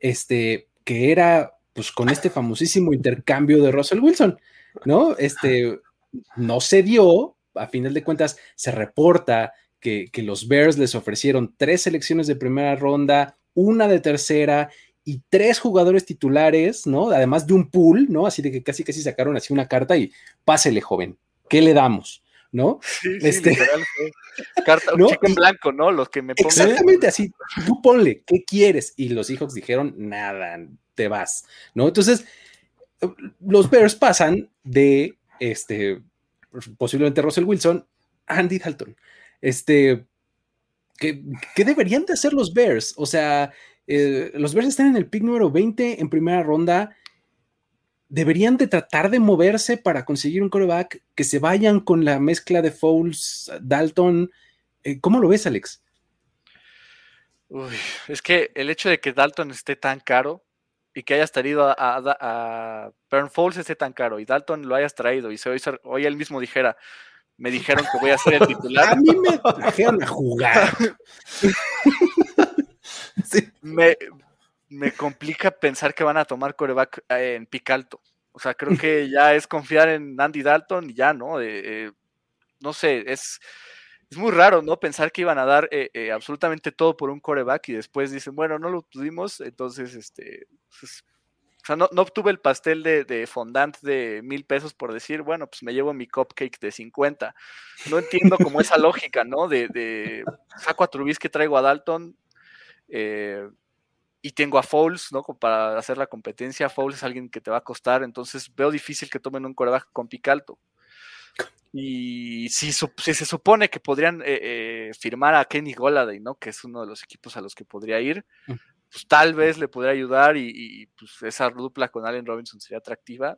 este, que era pues con este famosísimo intercambio de Russell Wilson, ¿no? Este, no se dio, a final de cuentas se reporta que, los Bears les ofrecieron tres selecciones de primera ronda, una de tercera y tres jugadores titulares, ¿no? Además de un pool, ¿no? Así de que casi casi sacaron así una carta y pásele, joven, ¿qué le damos? ¿No? Sí, este, literal, Carta, un en blanco, ¿no? Los que me pongan. Exactamente así. Tú ponle, ¿qué quieres? Y los hijos dijeron, nada, te vas, ¿no? Entonces, los Bears pasan de este, posiblemente Russell Wilson, Andy Dalton. Este, ¿qué, deberían de hacer los Bears? O sea, eh, los Bears están en el pick número 20 en primera ronda. Deberían de tratar de moverse para conseguir un coreback, que se vayan con la mezcla de Foles, Dalton. Eh, ¿Cómo lo ves, Alex? es que el hecho de que Dalton esté tan caro y que hayas traído a, a, a esté tan caro y Dalton lo hayas traído y se hoy, hoy él mismo dijera, me dijeron que voy a ser el titular. [laughs] A mí me trajeron a jugar. [laughs] me, me, complica pensar que van a tomar coreback eh, en pic alto. O sea, creo que ya es confiar en Andy Dalton y ya, ¿no? Eh, no sé, es, es muy raro, ¿no? Pensar que iban a dar eh, absolutamente todo por un coreback y después dicen, bueno, no lo tuvimos, entonces, este, pues, o sea, no, obtuve el pastel de, fondant de mil pesos por decir, bueno, pues me llevo mi cupcake de 50. No entiendo como esa lógica, ¿no? De, saco a Trubisky, traigo a Dalton eh, y tengo a Fouls, ¿no? Para hacer la competencia. Fouls es alguien que te va a costar, entonces veo difícil que tomen un coreback con Picalto. Y si, se supone que podrían eh, eh, firmar a Kenny Goladay, ¿no? Que es uno de los equipos a los que podría ir, mm pues tal vez le podría ayudar y, pues esa dupla con Allen Robinson sería atractiva.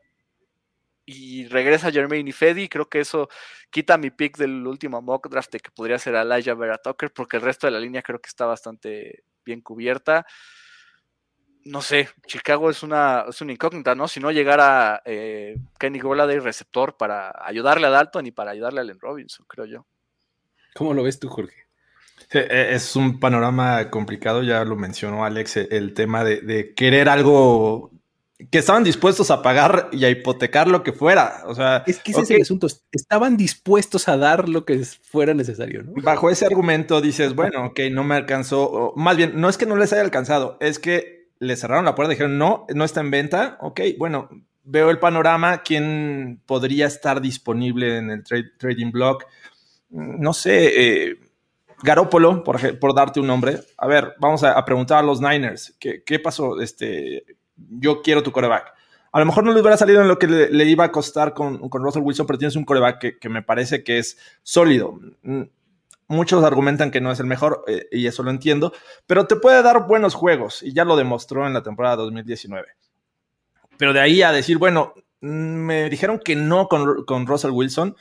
Y regresa Jermaine y Fedi, creo que eso quita mi pick del último mock draft de que podría ser Elijah Vera Tucker, porque el resto de la línea creo que está bastante bien cubierta. No sé, Chicago es una, es una incógnita, ¿no? Si no llegara eh, Kenny Golladay receptor para ayudarle a Dalton y para ayudarle a Allen Robinson, creo yo. ¿Cómo lo ves tú, Jorge? E, es un panorama complicado, ya lo mencionó Alex, e, el tema de, querer algo que estaban dispuestos a pagar y a hipotecar lo que fuera. O sea, es que ese es el asunto. Estaban dispuestos a dar lo que fuera necesario, ¿no? Bajo ese argumento dices, bueno, ok, no me alcanzó. más bien, no es que no les haya alcanzado, es que le cerraron la puerta, dijeron, no, no está en venta. Ok, bueno, veo el panorama, quién podría estar disponible en el trading block. No sé, eh, Garópolo, por, por, darte un nombre. A ver, vamos a, preguntar a los Niners. ¿Qué, pasó? Este, yo quiero tu coreback. A lo mejor no le hubiera salido en lo que le, iba a costar con, con, Russell Wilson, pero tienes un coreback que, me parece que es sólido. Mm, muchos argumentan que no es el mejor, eh, y eso lo entiendo, pero te puede dar buenos juegos, y ya lo demostró en la temporada 2019. Pero de ahí a decir, bueno, mm, me dijeron que no con, con Russell Wilson.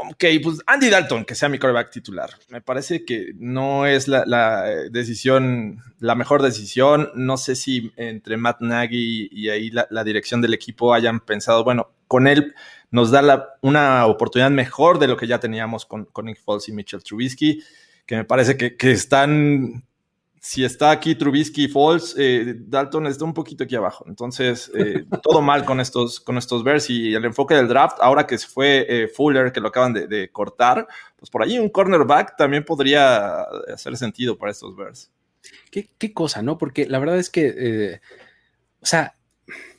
Ok, pues Andy Dalton, que sea mi quarterback titular. Me parece que no es la, decisión, la mejor decisión. No sé si entre Matt Nagy y ahí la, dirección del equipo hayan pensado, bueno, con él nos da una oportunidad mejor de lo que ya teníamos con, con Nick Foles y Mitchell Trubisky, que me parece que están si está aquí Trubisky y Falls, eh, Dalton está un poquito aquí abajo. Entonces, eh, [laughs] todo mal con estos, con estos Bears y el enfoque del draft, ahora que se fue eh, Fuller, que lo acaban de, cortar, pues por ahí un cornerback también podría hacer sentido para estos Bears. Qué, qué cosa, ¿no? Porque la verdad es que, o sea,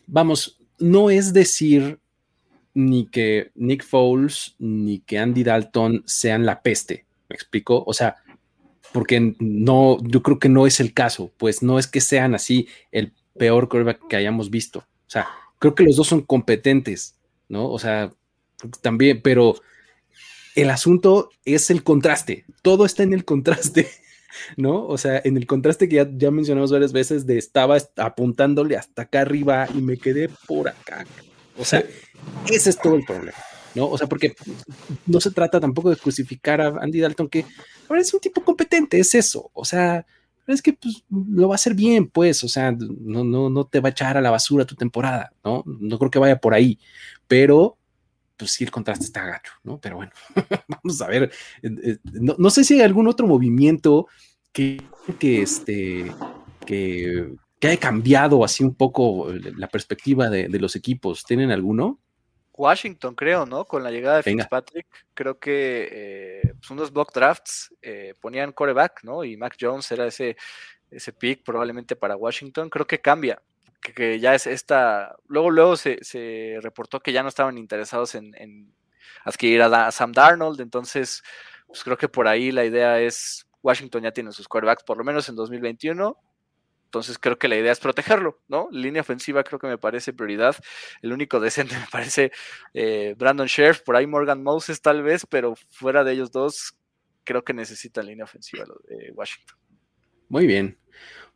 vamos, no es decir ni que Nick Foles ni que Andy Dalton sean la peste, ¿me explico? O sea, porque no, yo creo que no es el caso, pues no es que sean así el peor quarterback que hayamos visto. O sea, creo que los dos son competentes, ¿no? O sea, también, pero el asunto es el contraste, todo está en el contraste, [laughs] ¿no? O sea, en el contraste que ya, ya mencionamos varias veces de estaba apuntándole hasta acá arriba y me quedé por acá. O sea, ese es todo el problema. ¿No? O sea, porque no se trata tampoco de crucificar a Andy Dalton, que ahora es un tipo competente, es eso, o sea, es que pues, lo va a hacer bien, pues, o sea, no, no, no te va a echar a la basura tu temporada, ¿no? No creo que vaya por ahí, pero pues sí, el contraste está gacho, ¿no? Pero bueno, [laughs] vamos a ver, eh, eh, no, sé si hay algún otro movimiento que, que este, que, que haya cambiado así un poco la perspectiva de, de los equipos, ¿tienen alguno? Washington, creo, ¿no? Con la llegada de Fitzpatrick, creo que eh, pues unos block drafts eh, ponían coreback, ¿no? Y Mac Jones era ese, ese pick probablemente para Washington. Creo que cambia, que, ya es esta. Luego, luego se, reportó que ya no estaban interesados en, en adquirir a, Sam Darnold, entonces, pues creo que por ahí la idea es. Washington ya tiene sus quarterbacks por lo menos en 2021 entonces creo que la idea es protegerlo, ¿no? Línea ofensiva creo que me parece prioridad. El único decente [laughs] me parece eh, Brandon Sheriff, por ahí Morgan Moses tal vez, pero fuera de ellos dos, creo que necesitan línea ofensiva de Washington. Muy bien.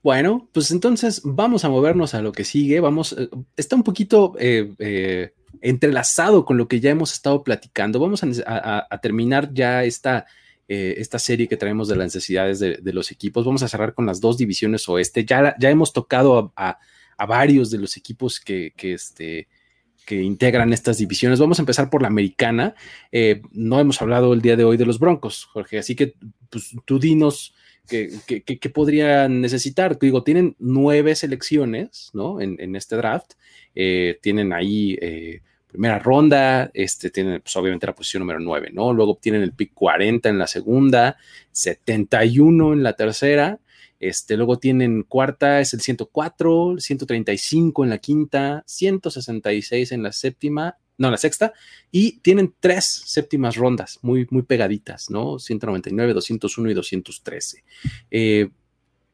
Bueno, pues entonces vamos a movernos a lo que sigue. Vamos, eh, está un poquito eh, entrelazado con lo que ya hemos estado platicando. Vamos a terminar ya esta eh, esta serie que traemos de las necesidades de, los equipos. Vamos a cerrar con las dos divisiones oeste. Ya, ya hemos tocado a, varios de los equipos que, este, que integran estas divisiones. Vamos a empezar por la americana. Eh, no hemos hablado el día de hoy de los Broncos, Jorge, así que pues, tú dinos qué, podrían necesitar. Digo, tienen nueve selecciones ¿no? en, este draft. Eh, tienen ahí primera ronda, este, tienen pues, obviamente la posición número 9, ¿no? Luego obtienen el pick 40 en la segunda, 71 en la tercera, este, luego tienen cuarta, es el 104, 135 en la quinta, 166 en la séptima, no, la sexta, y tienen tres séptimas rondas muy, muy pegaditas, ¿no? 199, 201 y 213. Eh,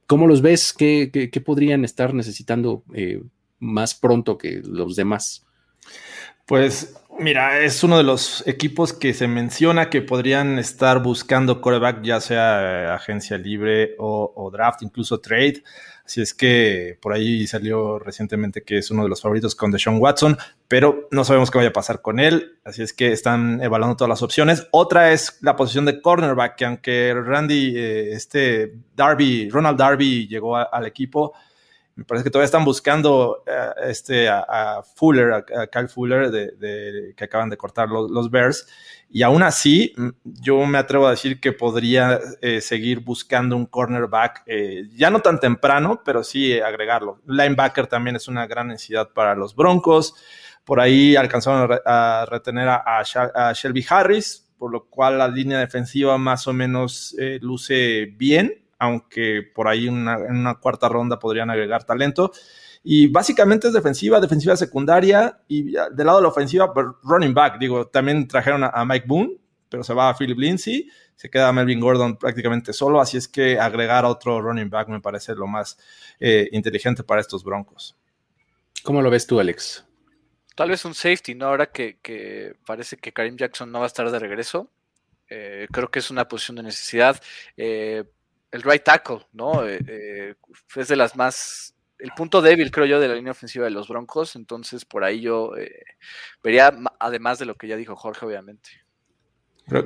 ¿Cómo los ves? ¿Qué, podrían estar necesitando eh, más pronto que los demás? Pues mira, es uno de los equipos que se menciona que podrían estar buscando coreback, ya sea eh, agencia libre o, draft, incluso trade. Así es que por ahí salió recientemente que es uno de los favoritos con Deshaun Watson, pero no sabemos qué vaya a pasar con él. Así es que están evaluando todas las opciones. Otra es la posición de cornerback, que aunque Randy, eh, este Darby, Ronald Darby llegó al equipo, me parece que todavía están buscando eh, este, a, Fuller, a, Kyle Fuller, de, que acaban de cortar los, Bears. Y aún así, mm, yo me atrevo a decir que podría eh, seguir buscando un cornerback, eh, ya no tan temprano, pero sí agregarlo. Linebacker también es una gran necesidad para los Broncos. Por ahí alcanzaron a, retener a, Shelby Harris, por lo cual la línea defensiva más o menos luce bien aunque por ahí en una cuarta ronda podrían agregar talento. Y básicamente es defensiva, defensiva secundaria y del lado de la ofensiva, pues, running back. Digo, también trajeron a, Mike Boone, pero se va a Philip Lindsay, se queda Melvin Gordon prácticamente solo, así es que agregar a otro running back me parece lo más eh, inteligente para estos Broncos. ¿Cómo lo ves tú, Alex? Tal vez un safety, ¿no? Ahora que, parece que Karim Jackson no va a estar de regreso. Eh, creo que es una posición de necesidad. Eh, el right tackle, ¿no? Eh, eh, es de las más, el punto débil, creo yo, de la línea ofensiva de los Broncos, entonces por ahí yo eh, vería, además de lo que ya dijo Jorge, obviamente.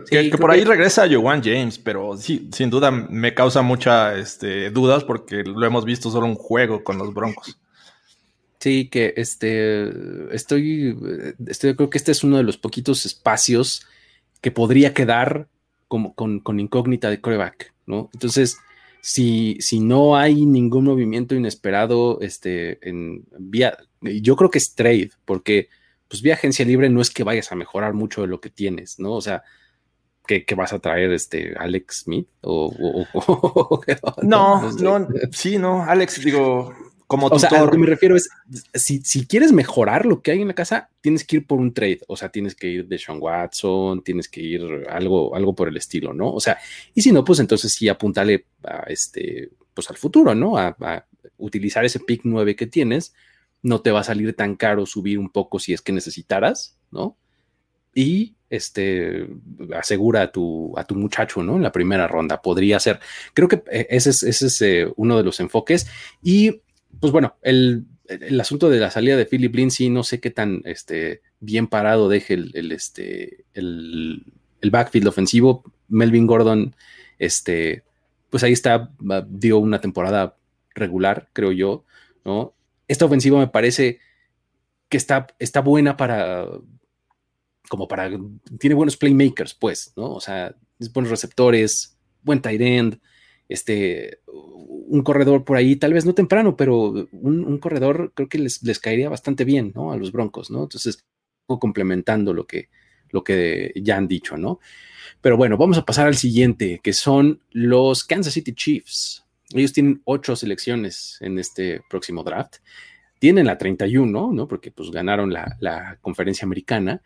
que, por ahí regresa Joan James, pero sí, sin duda me causa muchas este, dudas porque lo hemos visto solo un juego con los Broncos. Sí, que este, estoy, estoy, creo que este es uno de los poquitos espacios que podría quedar como, con, con incógnita de coreback. ¿no? Entonces, si, si no hay ningún movimiento inesperado, este, en vía, yo creo que es trade, porque pues vía agencia libre no es que vayas a mejorar mucho de lo que tienes, ¿no? O sea, que, vas a traer este Alex Smith o, [laughs] no, no, sí, no, Alex, digo, como o sea, a lo que me refiero es, si, si, quieres mejorar lo que hay en la casa, tienes que ir por un trade, o sea, tienes que ir de Sean Watson, tienes que ir algo, algo por el estilo, ¿no? O sea, y si no, pues entonces sí apuntale a este, pues al futuro, ¿no? A, utilizar ese pick 9 que tienes, no te va a salir tan caro subir un poco si es que necesitaras, ¿no? Y este, asegura a tu, a tu muchacho, ¿no? En la primera ronda, podría ser. Creo que eh, ese es, ese es eh, uno de los enfoques. Y pues bueno, el, asunto de la salida de Philip Lindsay, no sé qué tan este, bien parado deje el, este, el, backfield ofensivo. Melvin Gordon, este, pues ahí está, dio una temporada regular, creo yo, ¿no? Esta ofensiva me parece que está, está buena para, como para, tiene buenos playmakers, pues, ¿no? O sea, buenos receptores, buen tight end, este, un corredor por ahí, tal vez no temprano, pero un, corredor creo que les, caería bastante bien, ¿no? A los Broncos, ¿no? Entonces, complementando lo que, lo que ya han dicho, ¿no? Pero bueno, vamos a pasar al siguiente, que son los Kansas City Chiefs. Ellos tienen ocho selecciones en este próximo draft. Tienen la 31, ¿no? Porque pues ganaron la, la conferencia americana.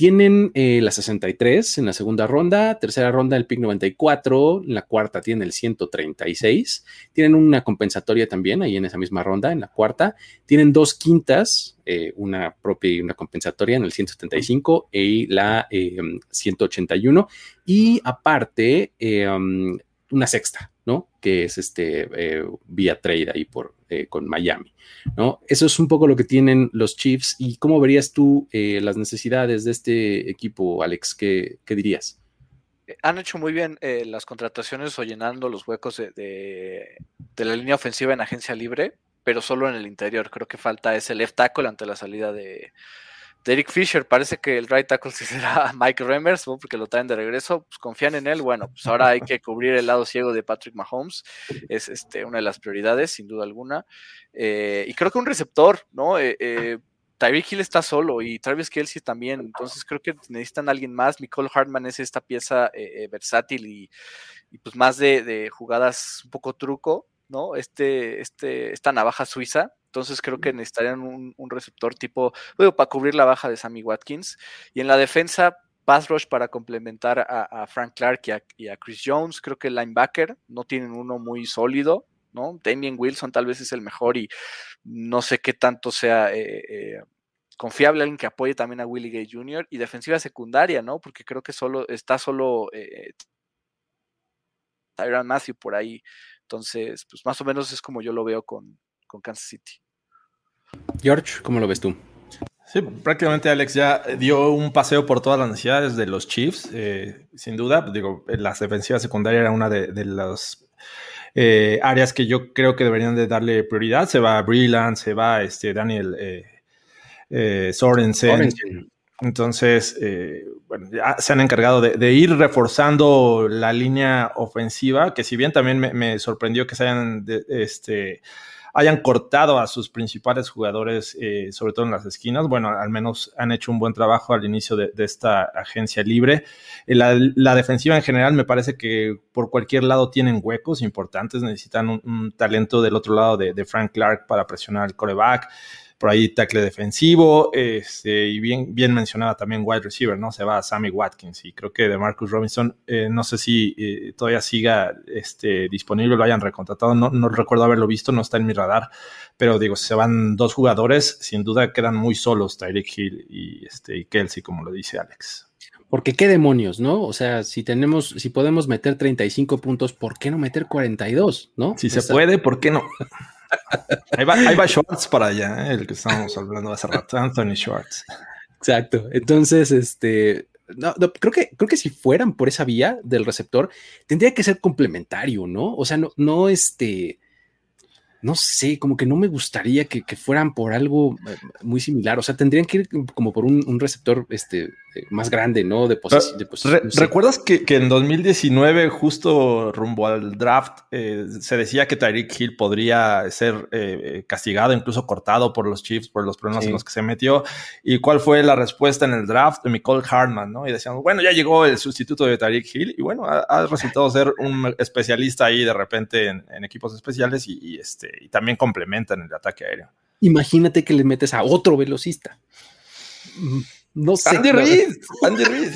Tienen eh, la 63 en la segunda ronda, tercera ronda el pick 94, en la cuarta tienen el 136, tienen una compensatoria también ahí en esa misma ronda, en la cuarta, tienen dos quintas, eh, una propia y una compensatoria en el 175 y la 181, eh, y aparte um, una sexta, ¿no? Que es este vía trade ahí por, con Miami. ¿no? Eso es un poco lo que tienen los Chiefs. ¿Y cómo verías tú eh, las necesidades de este equipo, Alex? ¿Qué, dirías? Eh, han hecho muy bien eh, las contrataciones o llenando los huecos de, la línea ofensiva en agencia libre, pero solo en el interior. Creo que falta ese left tackle ante la salida de, Derek Fisher, parece que el right tackle [laughs] será Mike Remmers, porque lo traen de regreso, pues confían en él. Bueno, pues ahora hay que cubrir el lado ciego de Patrick Mahomes, es este, una de las prioridades, sin duda alguna. Eh, y creo que un receptor, ¿no? Eh, eh, Tyreek Hill está solo y Travis Kelsey también, entonces creo que necesitan a alguien más. Nicole Hartman es esta pieza versátil y, pues más de, de, jugadas un poco truco, ¿no? Este, este, esta navaja suiza entonces creo que necesitarían un, receptor tipo, bueno, para cubrir la baja de Sammy Watkins. Y en la defensa, pass rush para complementar a, Frank Clark y a, Chris Jones. Creo que el linebacker no tienen uno muy sólido, ¿no? Damien Wilson tal vez es el mejor y no sé qué tanto sea eh, eh, confiable alguien que apoye también a Willie Gay Jr. y defensiva secundaria, ¿no? Porque creo que solo está solo eh, Tyron Matthew por ahí. Entonces, pues más o menos es como yo lo veo con, con Kansas City. George, ¿cómo lo ves tú? Sí, prácticamente Alex ya dio un paseo por todas las necesidades de los Chiefs, eh, sin duda. Digo, la defensiva secundaria era una de, las eh, áreas que yo creo que deberían de darle prioridad. Se va Brilland, se va este, Daniel eh, Sorensen. Entonces, bueno, ya se han encargado de, ir reforzando la línea ofensiva, que si bien también me, me sorprendió que se hayan este, hayan cortado a sus principales jugadores, eh, sobre todo en las esquinas. Bueno, al menos han hecho un buen trabajo al inicio de, esta agencia libre. Eh, la, defensiva en general me parece que por cualquier lado tienen huecos importantes, necesitan un, talento del otro lado de, de Frank Clark para presionar el coreback por ahí tackle defensivo, este, y bien, bien mencionada también wide receiver, ¿no? Se va a Sammy Watkins y creo que de Marcus Robinson, eh, no sé si eh, todavía siga este, disponible, lo hayan recontratado, no, no recuerdo haberlo visto, no está en mi radar, pero digo, se van dos jugadores, sin duda quedan muy solos Tyreek Hill y, este, y Kelsey, como lo dice Alex. Porque qué demonios, ¿no? O sea, si tenemos, si podemos meter 35 puntos, ¿por qué no meter 42, no? Si se puede, ¿por qué no? Ahí va, Schwartz para allá, ¿eh? el que estábamos hablando hace rato, Anthony Schwartz. Exacto. Entonces, este, no, creo que creo que si fueran por esa vía del receptor, tendría que ser complementario, ¿no? O sea, no, no este no sé, como que no me gustaría que, fueran por algo eh, muy similar. O sea, tendrían que ir como por un, receptor este, más grande, ¿no? De, posición. ¿Recuerdas que, en 2019, justo rumbo al draft, eh, se decía que Tyreek Hill podría ser castigado, incluso cortado por los Chiefs por los problemas en los que se metió? ¿Y cuál fue la respuesta en el draft de Nicole Hartman, ¿no? Y decían, bueno, ya llegó el sustituto de Tyreek Hill y bueno, ha, resultado ser un especialista ahí de repente en, equipos especiales y este y también complementan el ataque aéreo. Imagínate que le metes a otro velocista. Mm, no sé. Andy Reid, [laughs] Andy Reid.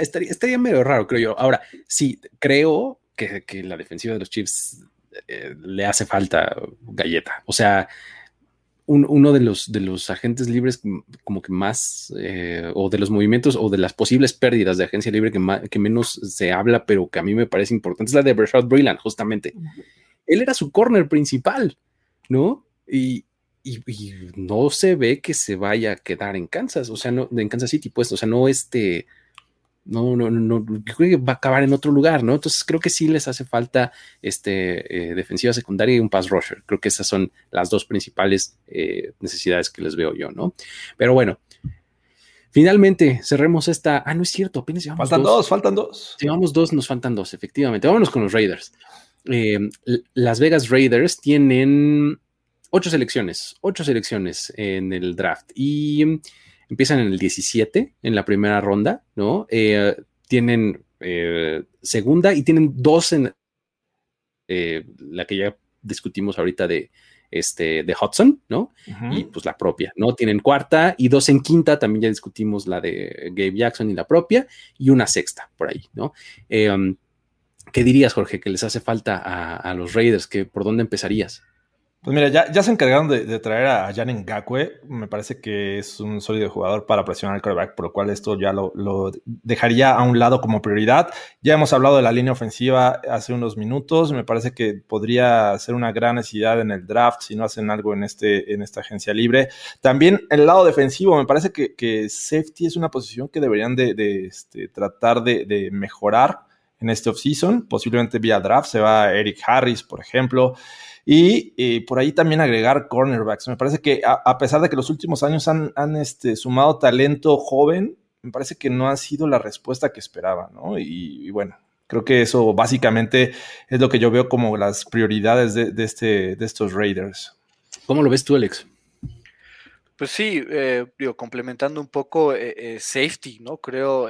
estaría, medio raro, creo yo. Ahora, sí, creo que, la defensiva de los Chiefs eh, le hace falta galleta. O sea, uno de los, de los agentes libres como que más, eh, o de los movimientos o de las posibles pérdidas de agencia libre que, que menos se habla, pero que a mí me parece importante, es la de Brashad Brilland, justamente él era su corner principal, ¿no? Y, no se ve que se vaya a quedar en Kansas, o sea, no, en Kansas City, pues, o sea, no este, no, no, no, creo que va a acabar en otro lugar, ¿no? Entonces creo que sí les hace falta este, eh, defensiva secundaria y un pass rusher. Creo que esas son las dos principales eh, necesidades que les veo yo, ¿no? Pero bueno, Finalmente, cerremos esta. Ah, no es cierto, apenas llevamos Faltan dos, faltan dos. Llevamos dos, nos faltan dos, efectivamente. Vámonos con los Raiders. Eh, Las Vegas Raiders tienen ocho selecciones, ocho selecciones en el draft. Y empiezan en el 17, en la primera ronda, ¿no? Eh, tienen eh, segunda y tienen dos en la que ya discutimos ahorita de, este, de Hudson, ¿no? Y pues la propia, ¿no? Tienen cuarta y dos en quinta, también ya discutimos la de Gabe Jackson y la propia, y una sexta por ahí, ¿no? Um, ¿Qué dirías, Jorge, que les hace falta a, los Raiders? Que, ¿Por dónde empezarías? Pues mira, ya, se encargaron de, traer a Jan Ngakwe. Me parece que es un sólido jugador para presionar al quarterback, por lo cual esto ya lo, dejaría a un lado como prioridad. Ya hemos hablado de la línea ofensiva hace unos minutos. Me parece que podría ser una gran necesidad en el draft si no hacen algo en, este, en esta agencia libre. También el lado defensivo, me parece que, safety es una posición que deberían de, este, tratar de, mejorar en este offseason. Posiblemente vía draft se va Eric Harris, por ejemplo. Y por ahí también agregar cornerbacks. Me parece que a, pesar de que los últimos años han, este, sumado talento joven, me parece que no ha sido la respuesta que esperaba, ¿no? Y, bueno, creo que eso básicamente es lo que yo veo como las prioridades de, este, de estos Raiders. ¿Cómo lo ves tú, Alex? Pues sí, eh, digo, complementando un poco eh, eh, safety, ¿no? Creo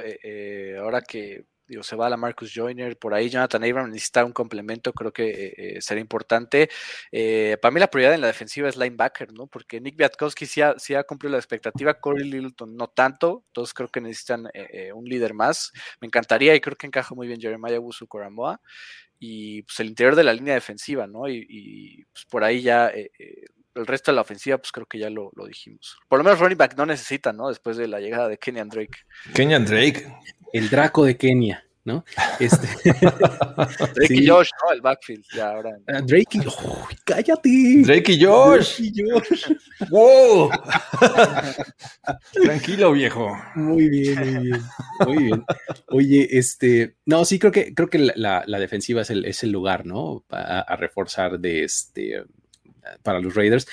ahora que digo, se va la Marcus Joyner, por ahí Jonathan Abram necesita un complemento, creo que eh, eh, será importante. Eh, para mí la prioridad en la defensiva es linebacker, ¿no? Porque Nick Biatkowski sí ha, ha cumplido la expectativa, Corey Littleton no tanto, entonces creo que necesitan un líder más. Me encantaría y creo que encaja muy bien Jeremiah Wusu Coramoa y pues el interior de la línea defensiva, ¿no? Y, pues por ahí ya el resto de la ofensiva, pues creo que ya lo, dijimos. Por lo menos running back no necesita, ¿no? Después de la llegada de Kenyan Drake. Kenyan Drake el Draco de Kenia, ¿no? Este... [laughs] Drake y Josh, ¿no? El backfield, ya ahora. Ah, Drake y cállate. Drake y Josh. Drake y Josh. wow. Tranquilo, viejo. Muy bien, muy bien. Muy bien. Oye, este, no, sí creo que creo que la, la, defensiva es el, es el lugar, ¿no? A, a reforzar de este para los Raiders.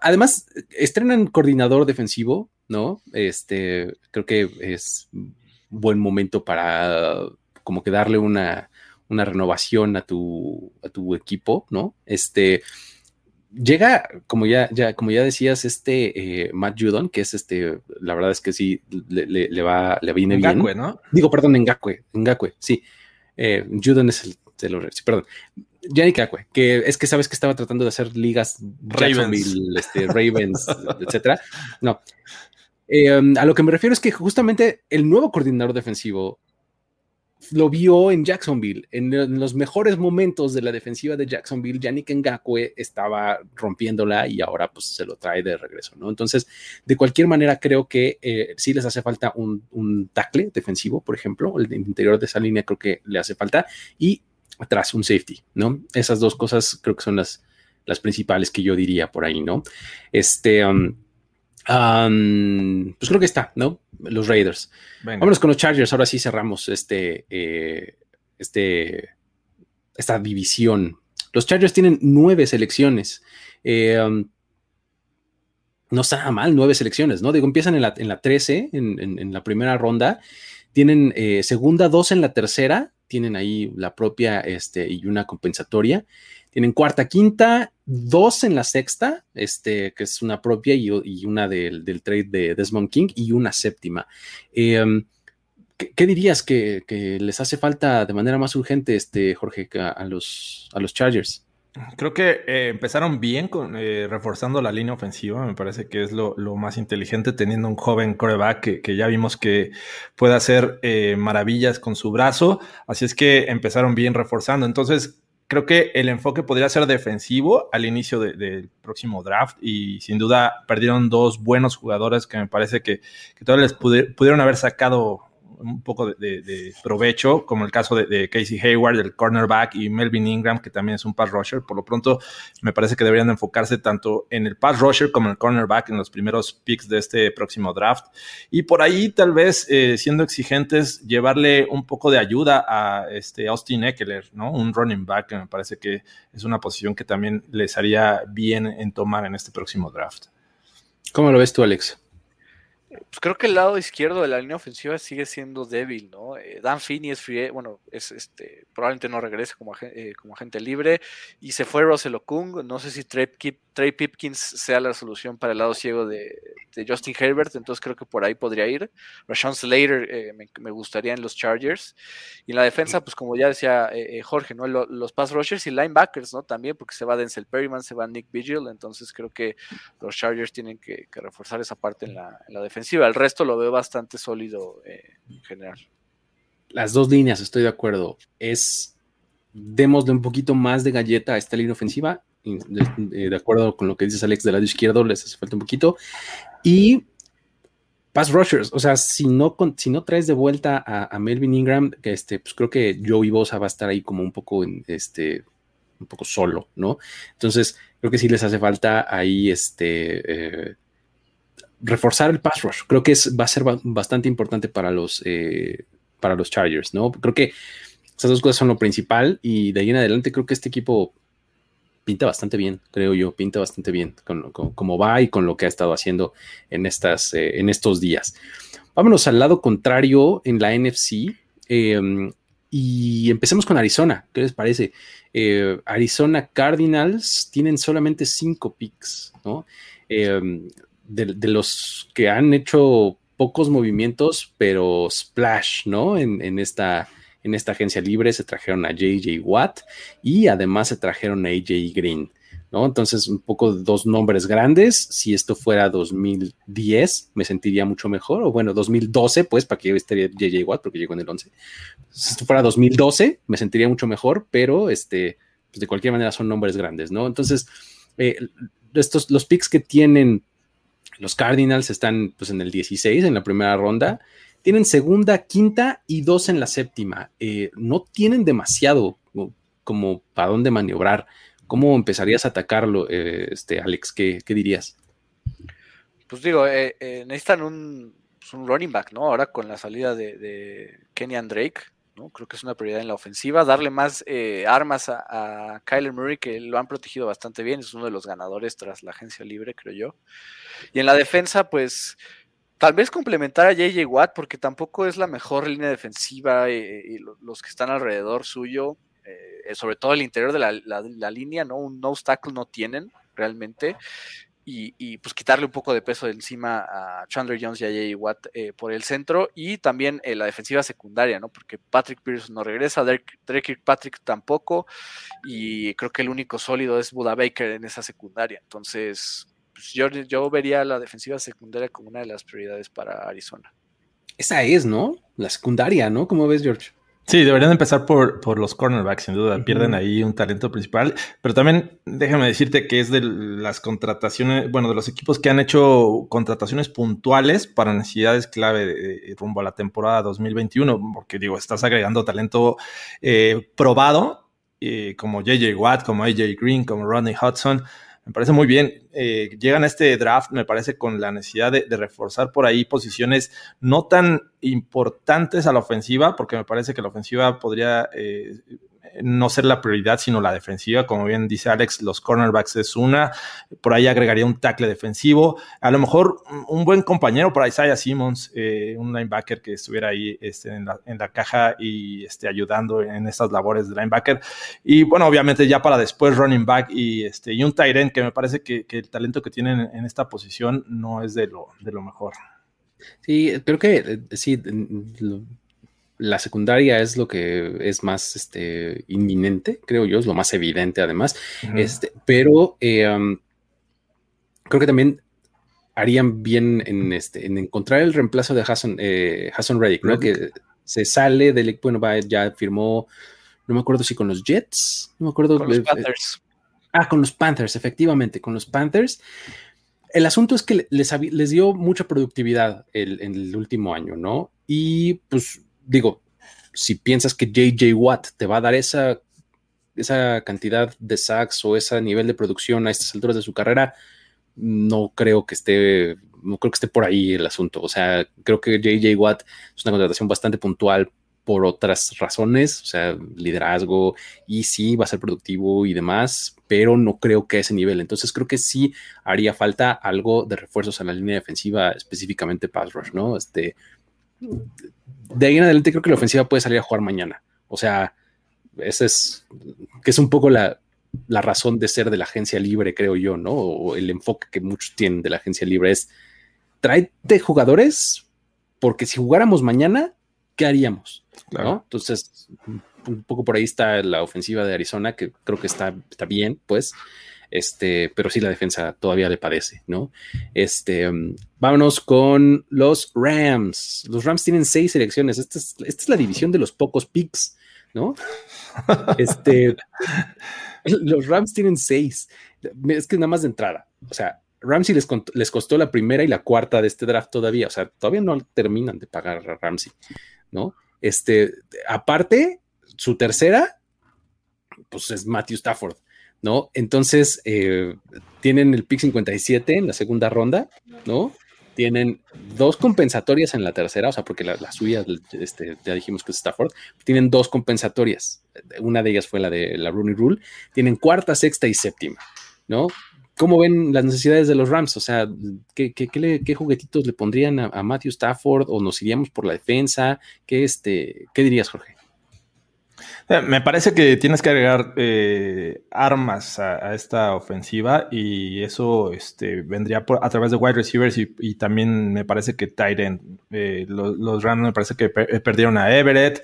Además, estrenan coordinador defensivo, ¿no? Este, creo que es buen momento para como que darle una, renovación a tu, a tu equipo, ¿no? Este llega, como ya, ya, como ya decías, este eh, Matt Judon, que es este, la verdad es que sí, le, va, le viene bien. ¿no? Digo, perdón, en Ngakwe, sí. Eh, Judon es el, sí, perdón. Yannick Ngakwe, que es que sabes que estaba tratando de hacer ligas Ravens, este, Ravens [laughs] etcétera. No, Em, a lo que me refiero es que justamente el nuevo coordinador defensivo lo vio en Jacksonville. En, los mejores momentos de la defensiva de Jacksonville, Yannick Ngakwe estaba rompiéndola y ahora pues se lo trae de regreso, ¿no? Entonces, de cualquier manera, creo que eh, sí les hace falta un, un tackle defensivo, por ejemplo, el interior de esa línea creo que le hace falta y atrás un safety, ¿no? Esas dos cosas creo que son las, las principales que yo diría por ahí, ¿no? Este... Um, pues creo que está, ¿no? Los Raiders. Vámonos con los Chargers. Ahora sí cerramos este, eh, este, esta división. Los Chargers tienen nueve selecciones. Eh, no está mal, nueve selecciones, ¿no? Digo, empiezan en la, en la 13, en, la primera ronda. Tienen eh, segunda, dos en la tercera. Tienen ahí la propia este, y una compensatoria. Tienen cuarta, quinta, dos en la sexta, este, que es una propia y, una del, trade de Desmond King y una séptima. Em, ¿qué, dirías que, les hace falta de manera más urgente, este, Jorge, a, los, a los Chargers? Creo que eh, empezaron bien eh, reforzando la línea ofensiva. Me parece que es lo, más inteligente teniendo un joven coreback que, ya vimos que puede hacer eh, maravillas con su brazo. Así es que empezaron bien reforzando. Entonces, creo que el enfoque podría ser defensivo al inicio del próximo draft y sin duda perdieron dos buenos jugadores que me parece que, que todavía les pudieron haber sacado un poco de, provecho, como el caso de, Casey Hayward, el cornerback, y Melvin Ingram, que también es un pass rusher. Por lo pronto, me parece que deberían enfocarse tanto en el pass rusher como en el cornerback en los primeros picks de este próximo draft. Y por ahí, tal vez, eh, siendo exigentes, llevarle un poco de ayuda a este Austin Eckler, ¿no? Un running back, que me parece que es una posición que también les haría bien en tomar en este próximo draft. ¿Cómo lo ves tú, Alex? Pues creo que el lado izquierdo de la línea ofensiva sigue siendo débil, ¿no? Eh, Dan Finney es bueno, es este, probablemente no regrese como, eh, como agente libre y se fue Russell Okung. No sé si Trey, Pipkins sea la solución para el lado ciego de, Justin Herbert, entonces creo que por ahí podría ir. Rashawn Slater eh, me, gustaría en los Chargers. Y en la defensa, pues como ya decía eh, Jorge, ¿no? los pass rushers y linebackers, ¿no? También, porque se va Denzel Perryman, se va Nick Vigil, entonces creo que los Chargers tienen que, reforzar esa parte en la, en la, defensiva. El resto lo veo bastante sólido en general. Las dos líneas, estoy de acuerdo. Es démosle un poquito más de galleta a esta línea ofensiva. De, de acuerdo con lo que dices, Alex, del lado izquierdo les hace falta un poquito. Y pass rushers, o sea, si no, si no traes de vuelta a, Melvin Ingram, que este, pues creo que Joey Bosa va a estar ahí como un poco en este, un poco solo, ¿no? Entonces, creo que sí les hace falta ahí este eh, reforzar el pass rush. Creo que es, va a ser bastante importante para los, eh, para los Chargers, ¿no? Creo que esas dos cosas son lo principal y de ahí en adelante creo que este equipo pinta bastante bien, creo yo, pinta bastante bien con, cómo va y con lo que ha estado haciendo en, estas, eh, en estos días. Vámonos al lado contrario en la NFC em, y empecemos con Arizona. ¿Qué les parece? Eh, Arizona Cardinals tienen solamente cinco picks, ¿no? Em, de, los que han hecho pocos movimientos, pero splash, ¿no? En, en esta en esta agencia libre se trajeron a JJ Watt y además se trajeron a AJ Green. ¿no? Entonces, un poco dos nombres grandes. Si esto fuera 2010, me sentiría mucho mejor. O bueno, 2012, pues, para que yo estaría JJ Watt, porque llegó en el 11. Si esto fuera 2012, me sentiría mucho mejor, pero este, pues, de cualquier manera son nombres grandes, ¿no? Entonces, eh, estos, los picks que tienen los Cardinals están pues en el 16, en la primera ronda, tienen segunda, quinta y dos en la séptima. Eh, no tienen demasiado como para dónde maniobrar. ¿Cómo empezarías a atacarlo, eh, este, Alex? ¿Qué, dirías? Pues digo, eh, necesitan pues, un, running back, ¿no? Ahora con la salida de, de Kenyan Drake, Creo que es una prioridad en la ofensiva. Darle más armas a, Kyler Murray, que lo han protegido bastante bien. Es uno de los ganadores tras la agencia libre, creo yo. Y en la defensa, pues Tal vez complementar a JJ Watt, porque tampoco es la mejor línea defensiva eh, y, los que están alrededor suyo, eh, sobre todo el interior de la, línea, ¿no? Un no no tienen realmente. Y, pues quitarle un poco de peso de encima a Chandler Jones y a J.J. Watt eh, por el centro y también la defensiva secundaria, ¿no? Porque Patrick Pierce no regresa, Drake, Patrick tampoco y creo que el único sólido es Buda Baker en esa secundaria. Entonces, pues, yo, vería la defensiva secundaria como una de las prioridades para Arizona. Esa es, ¿no? La secundaria, ¿no? ¿Cómo ves, George? Sí, deberían empezar por, por los cornerbacks, sin duda. Pierden ahí un talento principal. Pero también déjame decirte que es de las contrataciones, bueno, de los equipos que han hecho contrataciones puntuales para necesidades clave de, rumbo a la temporada 2021. Porque digo, estás agregando talento eh, probado, eh, como JJ Watt, como AJ Green, como Rodney Hudson me parece muy bien. Eh, llegan a este draft, me parece, con la necesidad de, reforzar por ahí posiciones no tan importantes a la ofensiva, porque me parece que la ofensiva podría eh, no ser la prioridad, sino la defensiva. Como bien dice Alex, los cornerbacks es una. Por ahí agregaría un tackle defensivo. A lo mejor un buen compañero para Isaiah Simmons, eh, un linebacker que estuviera ahí este, en, la, caja y esté ayudando en estas labores de linebacker. Y bueno, obviamente ya para después running back y, este, y un tight end que me parece que, el talento que tienen en esta posición no es de lo, de lo mejor. Sí, creo que eh, sí, la secundaria es lo que es más este, inminente, creo yo, es lo más evidente además. este, pero eh, creo que también harían bien en, este, en encontrar el reemplazo de Hassan, eh, Reddick, ¿no? Que se sale del, bueno, ya firmó, no me acuerdo si con los Jets, no me acuerdo. Con los eh, Panthers. ah, con los Panthers, efectivamente, con los Panthers. El asunto es que les, les dio mucha productividad el, en el último año, ¿no? Y pues digo, si piensas que JJ Watt te va a dar esa, esa cantidad de sacks o ese nivel de producción a estas alturas de su carrera, no creo que esté, no creo que esté por ahí el asunto. O sea, creo que JJ Watt es una contratación bastante puntual por otras razones, o sea, liderazgo y sí va a ser productivo y demás, pero no creo que a ese nivel. Entonces creo que sí haría falta algo de refuerzos a la línea defensiva, específicamente pass rush, ¿no? Este, de ahí en adelante creo que la ofensiva puede salir a jugar mañana. O sea, ese es, que es un poco la, razón de ser de la agencia libre, creo yo, ¿no? O el enfoque que muchos tienen de la agencia libre es, tráete jugadores, porque si jugáramos mañana, ¿qué haríamos? Entonces, un poco por ahí está la ofensiva de Arizona, que creo que está, está bien, pues. Este, pero sí la defensa todavía le padece, ¿no? Este, um, vámonos con los Rams. Los Rams tienen seis selecciones. Esta es, esta es la división de los pocos picks, ¿no? [laughs] Este, los Rams tienen seis. Es que nada más de entrada. O sea, Ramsey les, les, costó la primera y la cuarta de este draft todavía. O sea, todavía no terminan de pagar a Ramsey, ¿no? Este, aparte, su tercera, pues es Matthew Stafford, ¿no? Entonces, eh, tienen el pick 57 en la segunda ronda, ¿no? Tienen dos compensatorias en la tercera, o sea, porque la, suya, este, ya dijimos que es Stafford, tienen dos compensatorias. Una de ellas fue la de la Rooney Rule. Tienen cuarta, sexta y séptima, ¿no? ¿Cómo ven las necesidades de los Rams? O sea, ¿qué, qué, juguetitos le pondrían a, Matthew Stafford? ¿O nos iríamos por la defensa? ¿Qué, este, ¿qué dirías, Jorge? Eh, me parece que tienes que agregar eh, armas a, esta ofensiva y eso este, vendría a través de wide receivers y, también me parece que Tyren, eh, los, Rams me parece que perdieron a Everett.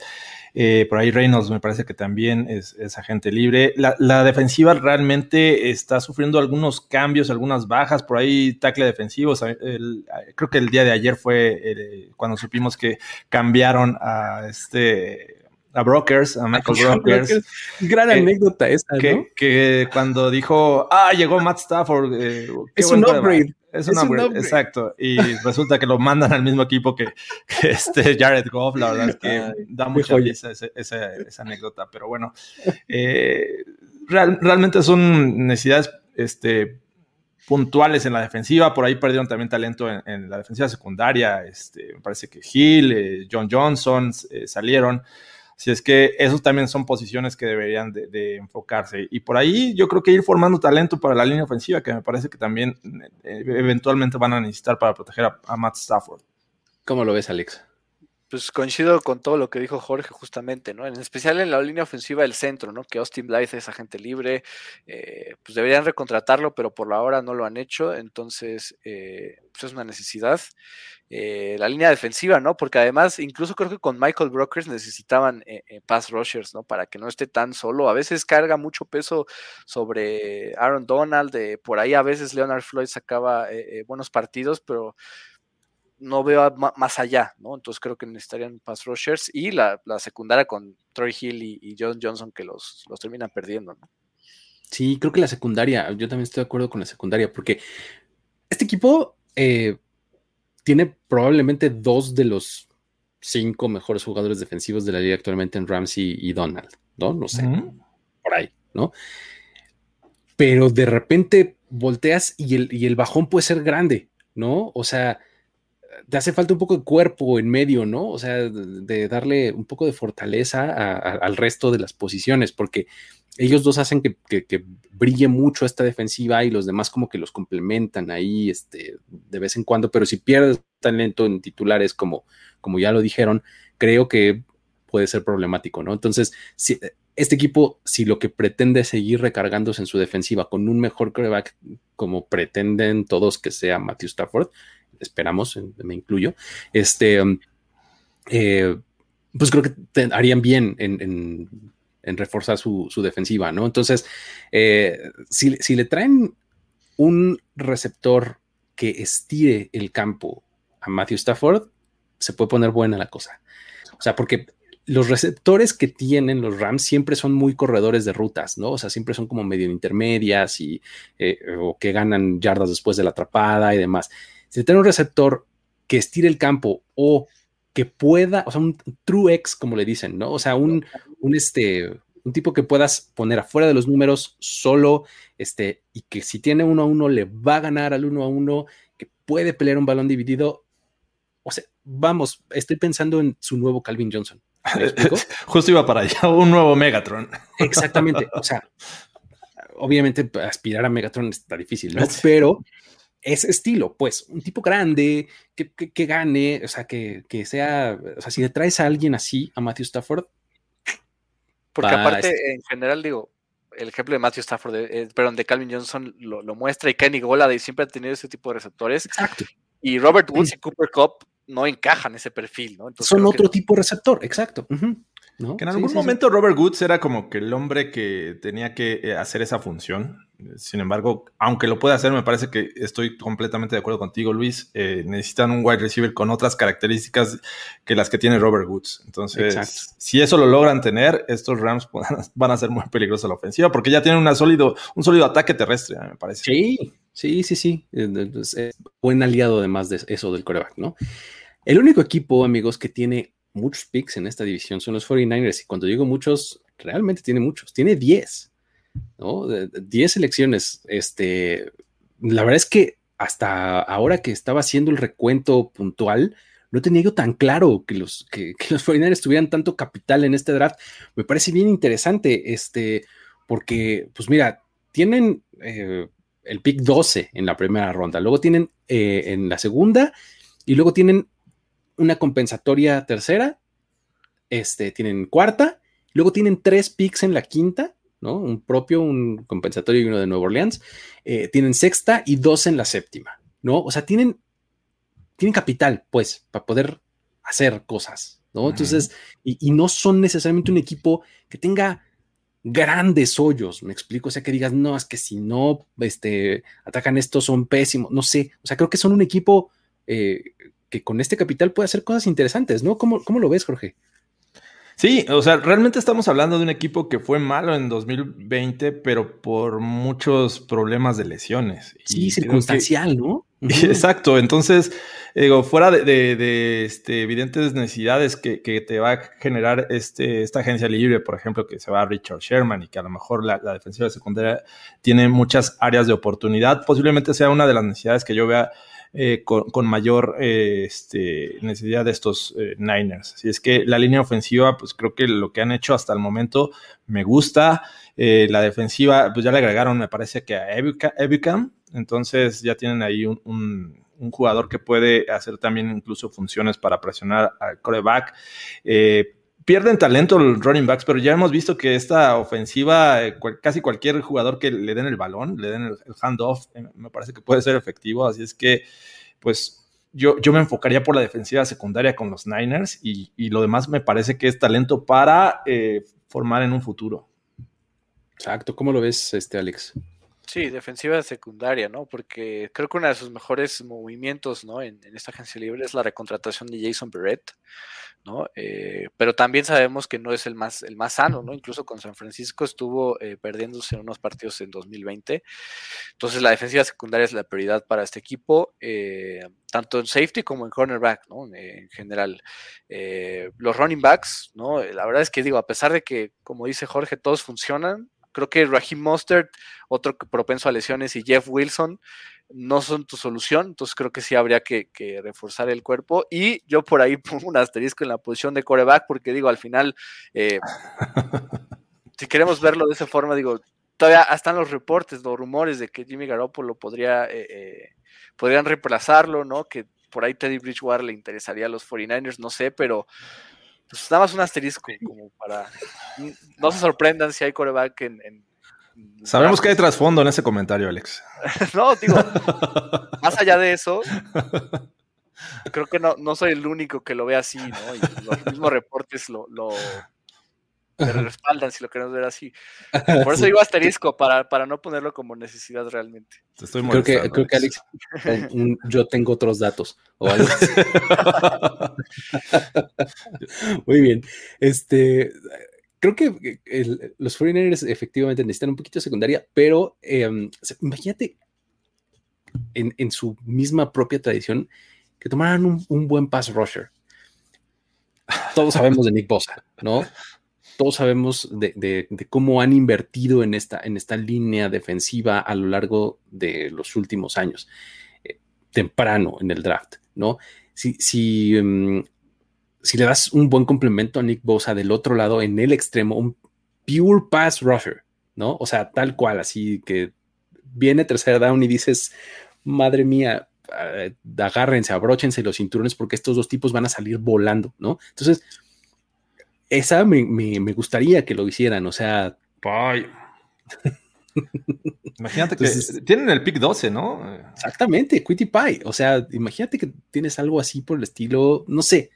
Eh, por ahí Reynolds me parece que también es, agente libre. La, defensiva realmente está sufriendo algunos cambios, algunas bajas. Por ahí tackle defensivos. creo que el día de ayer fue eh, cuando supimos que cambiaron a este a Brokers, a Michael [laughs] Brokers. Gran anécdota esa, que, que, cuando dijo, ah, llegó Matt Stafford. Eh, es un upgrade. Es, un, upgrade, exacto. Y [laughs] resulta que lo mandan al mismo equipo que, este Jared Goff. La verdad es que da mucha risa esa, anécdota. Pero bueno, eh, realmente son necesidades este, puntuales en la defensiva. Por ahí perdieron también talento en, la defensiva secundaria. Este, me parece que Hill, eh, John Johnson salieron. Si es que esos también son posiciones que deberían de, enfocarse. Y por ahí yo creo que ir formando talento para la línea ofensiva, que me parece que también eh, eventualmente van a necesitar para proteger a, Matt Stafford. ¿Cómo lo ves, Alex? Pues coincido con todo lo que dijo Jorge justamente, ¿no? En especial en la línea ofensiva del centro, ¿no? Que Austin Blythe es agente libre, eh, pues deberían recontratarlo, pero por la hora no lo han hecho, entonces eh, pues es una necesidad. Eh, la línea defensiva, ¿no? Porque además, incluso creo que con Michael Brokers necesitaban eh, eh, pass rushers, ¿no? Para que no esté tan solo. A veces carga mucho peso sobre Aaron Donald, por ahí a veces Leonard Floyd sacaba buenos partidos, pero no veo más allá, ¿no? Entonces creo que necesitarían pass rushers y la, secundaria con Troy Hill y, John Johnson que los, los terminan perdiendo, ¿no? Sí, creo que la secundaria, yo también estoy de acuerdo con la secundaria, porque este equipo eh, tiene probablemente dos de los cinco mejores jugadores defensivos de la liga actualmente en Ramsey y Donald, ¿no? No sé, por ahí, ¿no? Pero de repente volteas y el, y el bajón puede ser grande, ¿no? O sea, te hace falta un poco de cuerpo en medio, ¿no? O sea, de, darle un poco de fortaleza al resto de las posiciones, porque ellos dos hacen que, brille mucho esta defensiva y los demás como que los complementan ahí este, de vez en cuando, pero si pierdes talento en titulares como, como ya lo dijeron, creo que puede ser problemático, ¿no? Entonces, si, este equipo, si lo que pretende es seguir recargándose en su defensiva con un mejor quarterback como pretenden todos que sea Matthew Stafford, esperamos, me incluyo, este, eh, pues creo que harían bien en en reforzar su, defensiva, ¿no? Entonces, eh, si, le traen un receptor que estire el campo a Matthew Stafford, se puede poner buena la cosa. O sea, porque los receptores que tienen los Rams siempre son muy corredores de rutas, ¿no? O sea, siempre son como medio intermedias y eh, o que ganan yardas después de la atrapada y demás. Si tiene un receptor que estire el campo o que pueda, o sea, un true X, como le dicen, ¿no? O sea, un, un, este, un tipo que puedas poner afuera de los números solo, este, y que si tiene uno a uno le va a ganar al uno a uno, que puede pelear un balón dividido. O sea, vamos, estoy pensando en su nuevo Calvin Johnson. [laughs] Justo iba para allá, un nuevo Megatron. [laughs] Exactamente. O sea, obviamente aspirar a Megatron está difícil, ¿no? Pero ese estilo, pues, un tipo grande, que, gane, o sea, que, sea, o sea, si le traes a alguien así, a Matthew Stafford. Porque aparte, en general, digo, el ejemplo de Matthew Stafford, eh, perdón, de Calvin Johnson lo, muestra y Kenny Golade siempre ha tenido ese tipo de receptores. Exacto. Y Robert Woods y Cooper Cup no encajan ese perfil, ¿no? Son otro tipo de receptor, exacto. Que en algún momento Robert Woods era como que el hombre que tenía que eh, hacer esa función. Sin embargo, aunque lo pueda hacer, me parece que estoy completamente de acuerdo contigo, Luis. Eh, necesitan un wide receiver con otras características que las que tiene Robert Woods. Entonces, si eso lo logran tener, estos Rams [laughs] van a ser muy peligrosos a la ofensiva porque ya tienen una sólido, un sólido ataque terrestre, me parece. Sí, sí, sí, sí. buen aliado además de eso del coreback, ¿no? El único equipo, amigos, que tiene muchos picks en esta división son los 49ers. Y cuando digo muchos, realmente tiene muchos. Tiene 10, ¿no? 10 selecciones. Este, la verdad es que hasta ahora que estaba haciendo el recuento puntual, no tenía yo tan claro que los, que, [laughs] los 49ers tuvieran tanto capital en este draft. Me parece bien interesante, este, porque, pues mira, tienen eh, el pick 12 en la primera ronda, luego tienen eh, en la segunda y luego tienen una compensatoria tercera, este, tienen cuarta, luego tienen tres picks en la quinta, ¿no? Un propio, un compensatorio y uno de Nueva Orleans, eh, tienen sexta y dos en la séptima, ¿no? O sea, tienen, tienen capital, pues, para poder hacer cosas, ¿no? Entonces, y, no son necesariamente un equipo que tenga grandes hoyos, me explico, o sea, que digas, no, es que si no, este, atacan estos son pésimos, no sé, o sea, creo que son un equipo eh, que con este capital puede hacer cosas interesantes, ¿no? ¿Cómo, cómo lo ves, Jorge? Sí, o sea, realmente estamos hablando de un equipo que fue malo en 2020, pero por muchos problemas de lesiones. Sí, circunstancial, ¿no? [laughs] Exacto, entonces, digo, fuera de, este, evidentes necesidades que, te va a generar este, esta agencia libre, por ejemplo, que se va a Richard Sherman y que a lo mejor la, la defensiva secundaria tiene muchas áreas de oportunidad, posiblemente sea una de las necesidades que yo vea eh, con, mayor eh, este, necesidad de estos eh, Niners. Así es que la línea ofensiva, pues creo que lo que han hecho hasta el momento me gusta. la defensiva, pues ya le agregaron, me parece que a Evicam, entonces ya tienen ahí un, jugador que puede hacer también incluso funciones para presionar al coreback pierden talento los running backs, pero ya hemos visto que esta ofensiva, casi cualquier jugador que le den el balón, le den el, handoff, me parece que puede ser efectivo. Así es que pues yo, yo me enfocaría por la defensiva secundaria con los Niners y, lo demás me parece que es talento para eh, formar en un futuro. Exacto, ¿cómo lo ves, este Alex? Sí, defensiva secundaria, ¿no? Porque creo que uno de sus mejores movimientos, ¿no? En, en esta agencia libre es la recontratación de Jason Barrett. ¿no? Eh, pero también sabemos que no es el más, el más sano, ¿no? Incluso con San Francisco estuvo eh, perdiéndose unos partidos en 2020. Entonces la defensiva secundaria es la prioridad para este equipo, eh, tanto en safety como en cornerback, ¿no? En general. los running backs, ¿no? La verdad es que digo, a pesar de que, como dice Jorge, todos funcionan, creo que Raheem Mostert, otro propenso a lesiones, y Jeff Wilson, no son tu solución, entonces creo que sí habría que, reforzar el cuerpo. Y yo por ahí [laughs] pongo un asterisco en la posición de coreback, porque digo, al final, eh, si queremos verlo de esa forma, digo, todavía están los reportes, los rumores de que Jimmy Garoppolo podría, eh, eh, podrían reemplazarlo, ¿no? Que por ahí Teddy Bridgewater le interesaría a los 49ers, no sé, pero pues nada más un asterisco como para no se sorprendan si hay coreback en Sabemos que hay trasfondo en ese comentario, Alex. [laughs] no, digo, [laughs] más allá de eso, creo que no, no soy el único que lo ve así, ¿no? Y los mismos reportes lo, lo respaldan, si lo queremos ver así. [laughs] Por eso digo asterisco, para, para no ponerlo como necesidad realmente. creo, que, creo que Alex, yo tengo otros datos. O algo [laughs] Muy bien. Este creo que los 49ers efectivamente necesitan un poquito de secundaria, pero em, imagínate en, su misma propia tradición que tomaran un, buen pass rusher. Todos sabemos de Nick Bosa, ¿no? Todos sabemos de, cómo han invertido en esta, en esta línea defensiva a lo largo de los últimos años, eh, temprano en el draft, ¿no? Si, si em, si le das un buen complemento a Nick Bosa del otro lado, en el extremo, un pure pass rusher, ¿no? O sea, tal cual, así que viene tercera down y dices, madre mía, eh, agárrense, abróchense los cinturones porque estos dos tipos van a salir volando, ¿no? Entonces, esa me, gustaría que lo hicieran, o sea, [laughs] Imagínate que tienen el pick 12, ¿no? Exactamente, Quitty Pie. O sea, imagínate que tienes algo así por el estilo, no sé.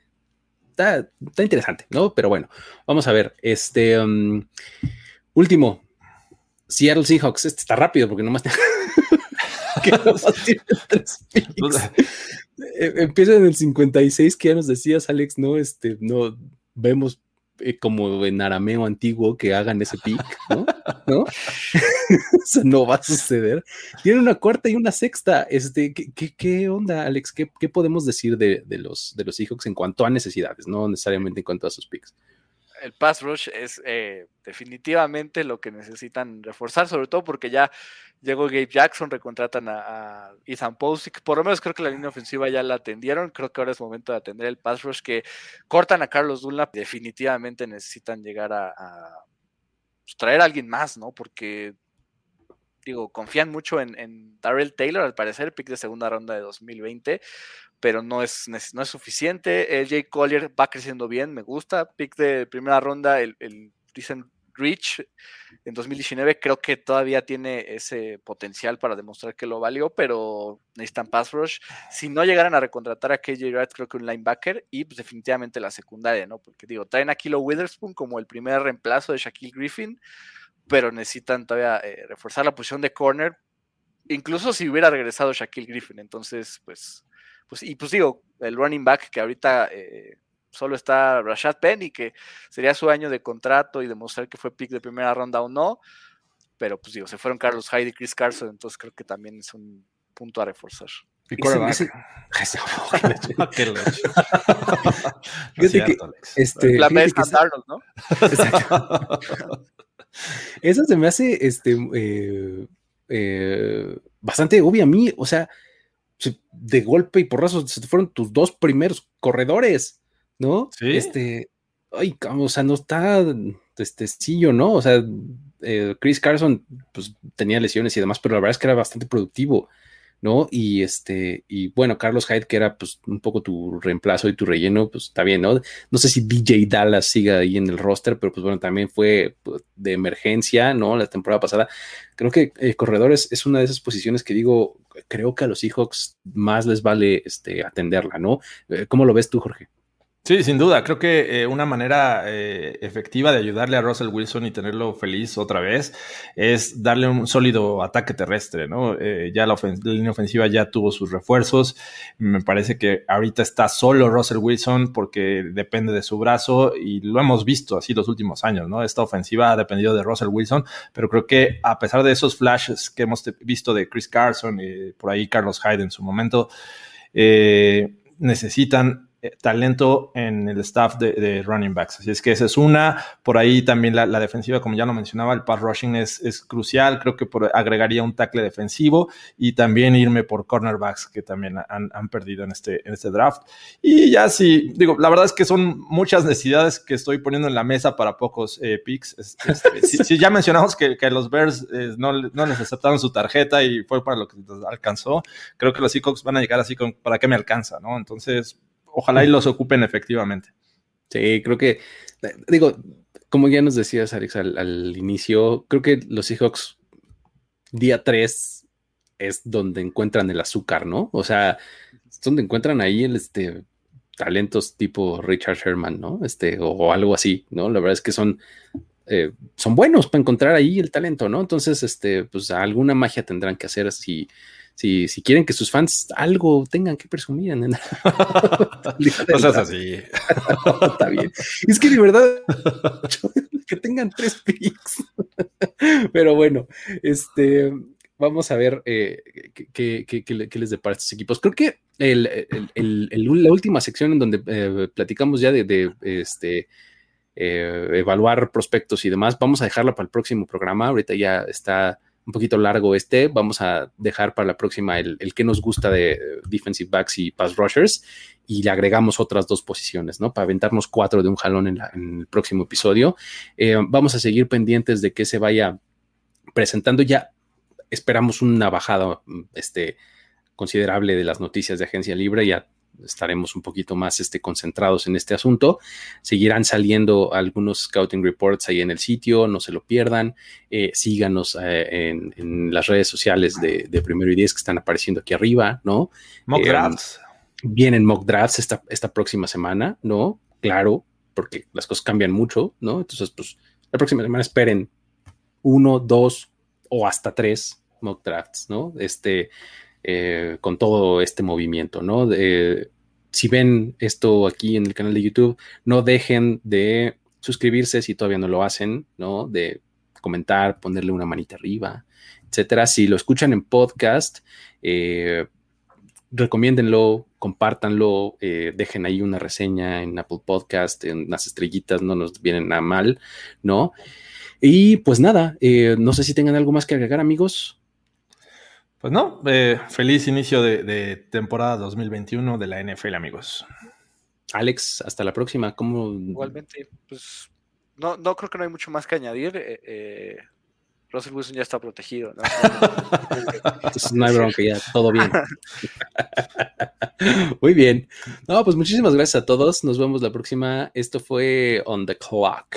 Está, interesante, ¿no? Pero bueno, vamos a ver. Este um, último, Seattle Seahawks. Este está rápido porque nomás, [laughs] que tiene tres picks. Eh, empieza en el 56 que ya nos decías, Alex, ¿no? Este, no vemos eh, como en arameo antiguo que hagan ese pick, ¿no? ¿No? [laughs] No va a suceder. Tiene una cuarta y una sexta. Este, ¿qué, qué, onda, Alex? ¿Qué, ¿Qué, podemos decir de, de, los, de los Seahawks en cuanto a necesidades, no necesariamente en cuanto a sus picks? El pass rush es eh, definitivamente lo que necesitan reforzar, sobre todo porque ya llegó Gabe Jackson, recontratan a, Ethan Posick, por lo menos creo que la línea ofensiva ya la atendieron, creo que ahora es momento de atender el pass rush que cortan a Carlos Dunlap, definitivamente necesitan llegar a, pues, traer a alguien más, ¿no? Porque digo, confían mucho en, en Darrell Taylor, al parecer, pick de segunda ronda de 2020, pero no es, no es suficiente. Jay Collier va creciendo bien, me gusta. Pick de primera ronda, el, el recent Rich en 2019, creo que todavía tiene ese potencial para demostrar que lo valió, pero necesitan pass rush. Si no llegaran a recontratar a KJ Wright, creo que un linebacker y pues definitivamente la secundaria, ¿no? Porque digo, traen a Kilo Witherspoon como el primer reemplazo de Shaquille Griffin, pero necesitan todavía eh, reforzar la posición de corner, incluso si hubiera regresado Shaquille Griffin. Entonces, pues pues, y pues digo, el running back que ahorita eh, solo está Rashad Penny, que sería su año de contrato y demostrar que fue pick de primera ronda o no. Pero pues digo, se fueron Carlos Hyde y Chris Carson, entonces creo que también es un punto a reforzar. Y [laughs] este, la ¿no? [laughs] Esa se me hace este, eh, eh, bastante obvia a mí. O sea, de golpe y porrazo se fueron tus dos primeros corredores, ¿no? Sí. Este, ay, o sea, no está este sillo, ¿no? O sea, eh, Chris Carson pues tenía lesiones y demás, pero la verdad es que era bastante productivo. ¿No? Y este, y bueno, Carlos Hyde, que era pues un poco tu reemplazo y tu relleno, pues está bien, ¿no? No sé si DJ Dallas siga ahí en el roster, pero pues bueno, también fue pues, de emergencia, ¿no? La temporada pasada. Creo que eh, corredores es una de esas posiciones que digo, creo que a los Seahawks más les vale este, atenderla, ¿no? Eh, ¿Cómo lo ves tú, Jorge? Sí, sin duda. Creo que eh, una manera eh, efectiva de ayudarle a Russell Wilson y tenerlo feliz otra vez es darle un sólido ataque terrestre, ¿no? Eh, ya la, línea ofensiva ya tuvo sus refuerzos. Me parece que ahorita está solo Russell Wilson porque depende de su brazo y lo hemos visto así los últimos años, ¿no? Esta ofensiva ha dependido de Russell Wilson, pero creo que a pesar de esos flashes que hemos visto de Chris Carson y por ahí Carlos Hyde en su momento, necesitan talento en el staff de, running backs. Así es que esa es una. Por ahí también la, defensiva, como ya lo mencionaba, el pass rushing es, crucial. Creo que agregaría un tackle defensivo y también irme por cornerbacks que también han, perdido en este, en este draft. Y ya sí, digo, la verdad es que son muchas necesidades que estoy poniendo en la mesa para pocos eh, picks. Este, si, ya mencionamos que, los Bears eh, no, no, les aceptaron su tarjeta y fue para lo que alcanzó, creo que los Seahawks van a llegar así con para qué me alcanza, ¿no? Entonces, ojalá y los ocupen efectivamente. Sí, creo que, digo, como ya nos decías, Alex, al, inicio, creo que los Seahawks día 3 es donde encuentran el azúcar, ¿no? O sea, es donde encuentran ahí el, este, talentos tipo Richard Sherman, ¿no? Este, o, algo así, ¿no? La verdad es que son, eh, son buenos para encontrar ahí el talento, ¿no? Entonces, este, pues alguna magia tendrán que hacer si si, si quieren que sus fans algo tengan que presumir en [laughs] [laughs] Cosas así. [laughs] Está bien. Es que de verdad, que tengan tres picks. Pero bueno, este, vamos a ver eh, qué, qué, qué, les depara estos equipos. Creo que el, el, el, la última sección en donde eh, platicamos ya de, de este, eh, evaluar prospectos y demás, vamos a dejarla para el próximo programa. Ahorita ya está un poquito largo este. Vamos a dejar para la próxima el, que nos gusta de defensive backs y pass rushers y le agregamos otras dos posiciones, ¿no? Para aventarnos cuatro de un jalón en, el próximo episodio. Eh, vamos a seguir pendientes de que se vaya presentando ya. Esperamos una bajada este, considerable de las noticias de agencia libre. Ya estaremos un poquito más este, concentrados en este asunto. Seguirán saliendo algunos scouting reports ahí en el sitio, no se lo pierdan. Eh, síganos eh, en, las redes sociales de, Primero y Diez que están apareciendo aquí arriba, ¿no? Mock drafts. Vienen mock drafts esta, esta próxima semana, ¿no? Claro, porque las cosas cambian mucho, ¿no? Entonces, pues la próxima semana esperen uno, dos o hasta tres mock drafts, ¿no? Este, eh, con todo este movimiento, ¿no? si ven esto aquí en el canal de YouTube, no dejen de suscribirse si todavía no lo hacen, ¿no? De comentar, ponerle una manita arriba, etcétera. Si lo escuchan en podcast, eh, recomiéndenlo, compártanlo, eh, dejen ahí una reseña en Apple Podcast, en unas estrellitas, no nos vienen nada mal, ¿no? Y pues nada, no sé si tengan algo más que agregar, amigos. Pues no, eh, feliz inicio de, temporada 2021 de la NFL, amigos. Alex, hasta la próxima. ¿Cómo... Igualmente, pues no, no creo que no hay mucho más que añadir. Eh, eh Russell Wilson ya está protegido. ¿no? Entonces no hay bronca, ya todo bien. [laughs] Muy bien. No, pues muchísimas gracias a todos. Nos vemos la próxima. Esto fue On the Clock.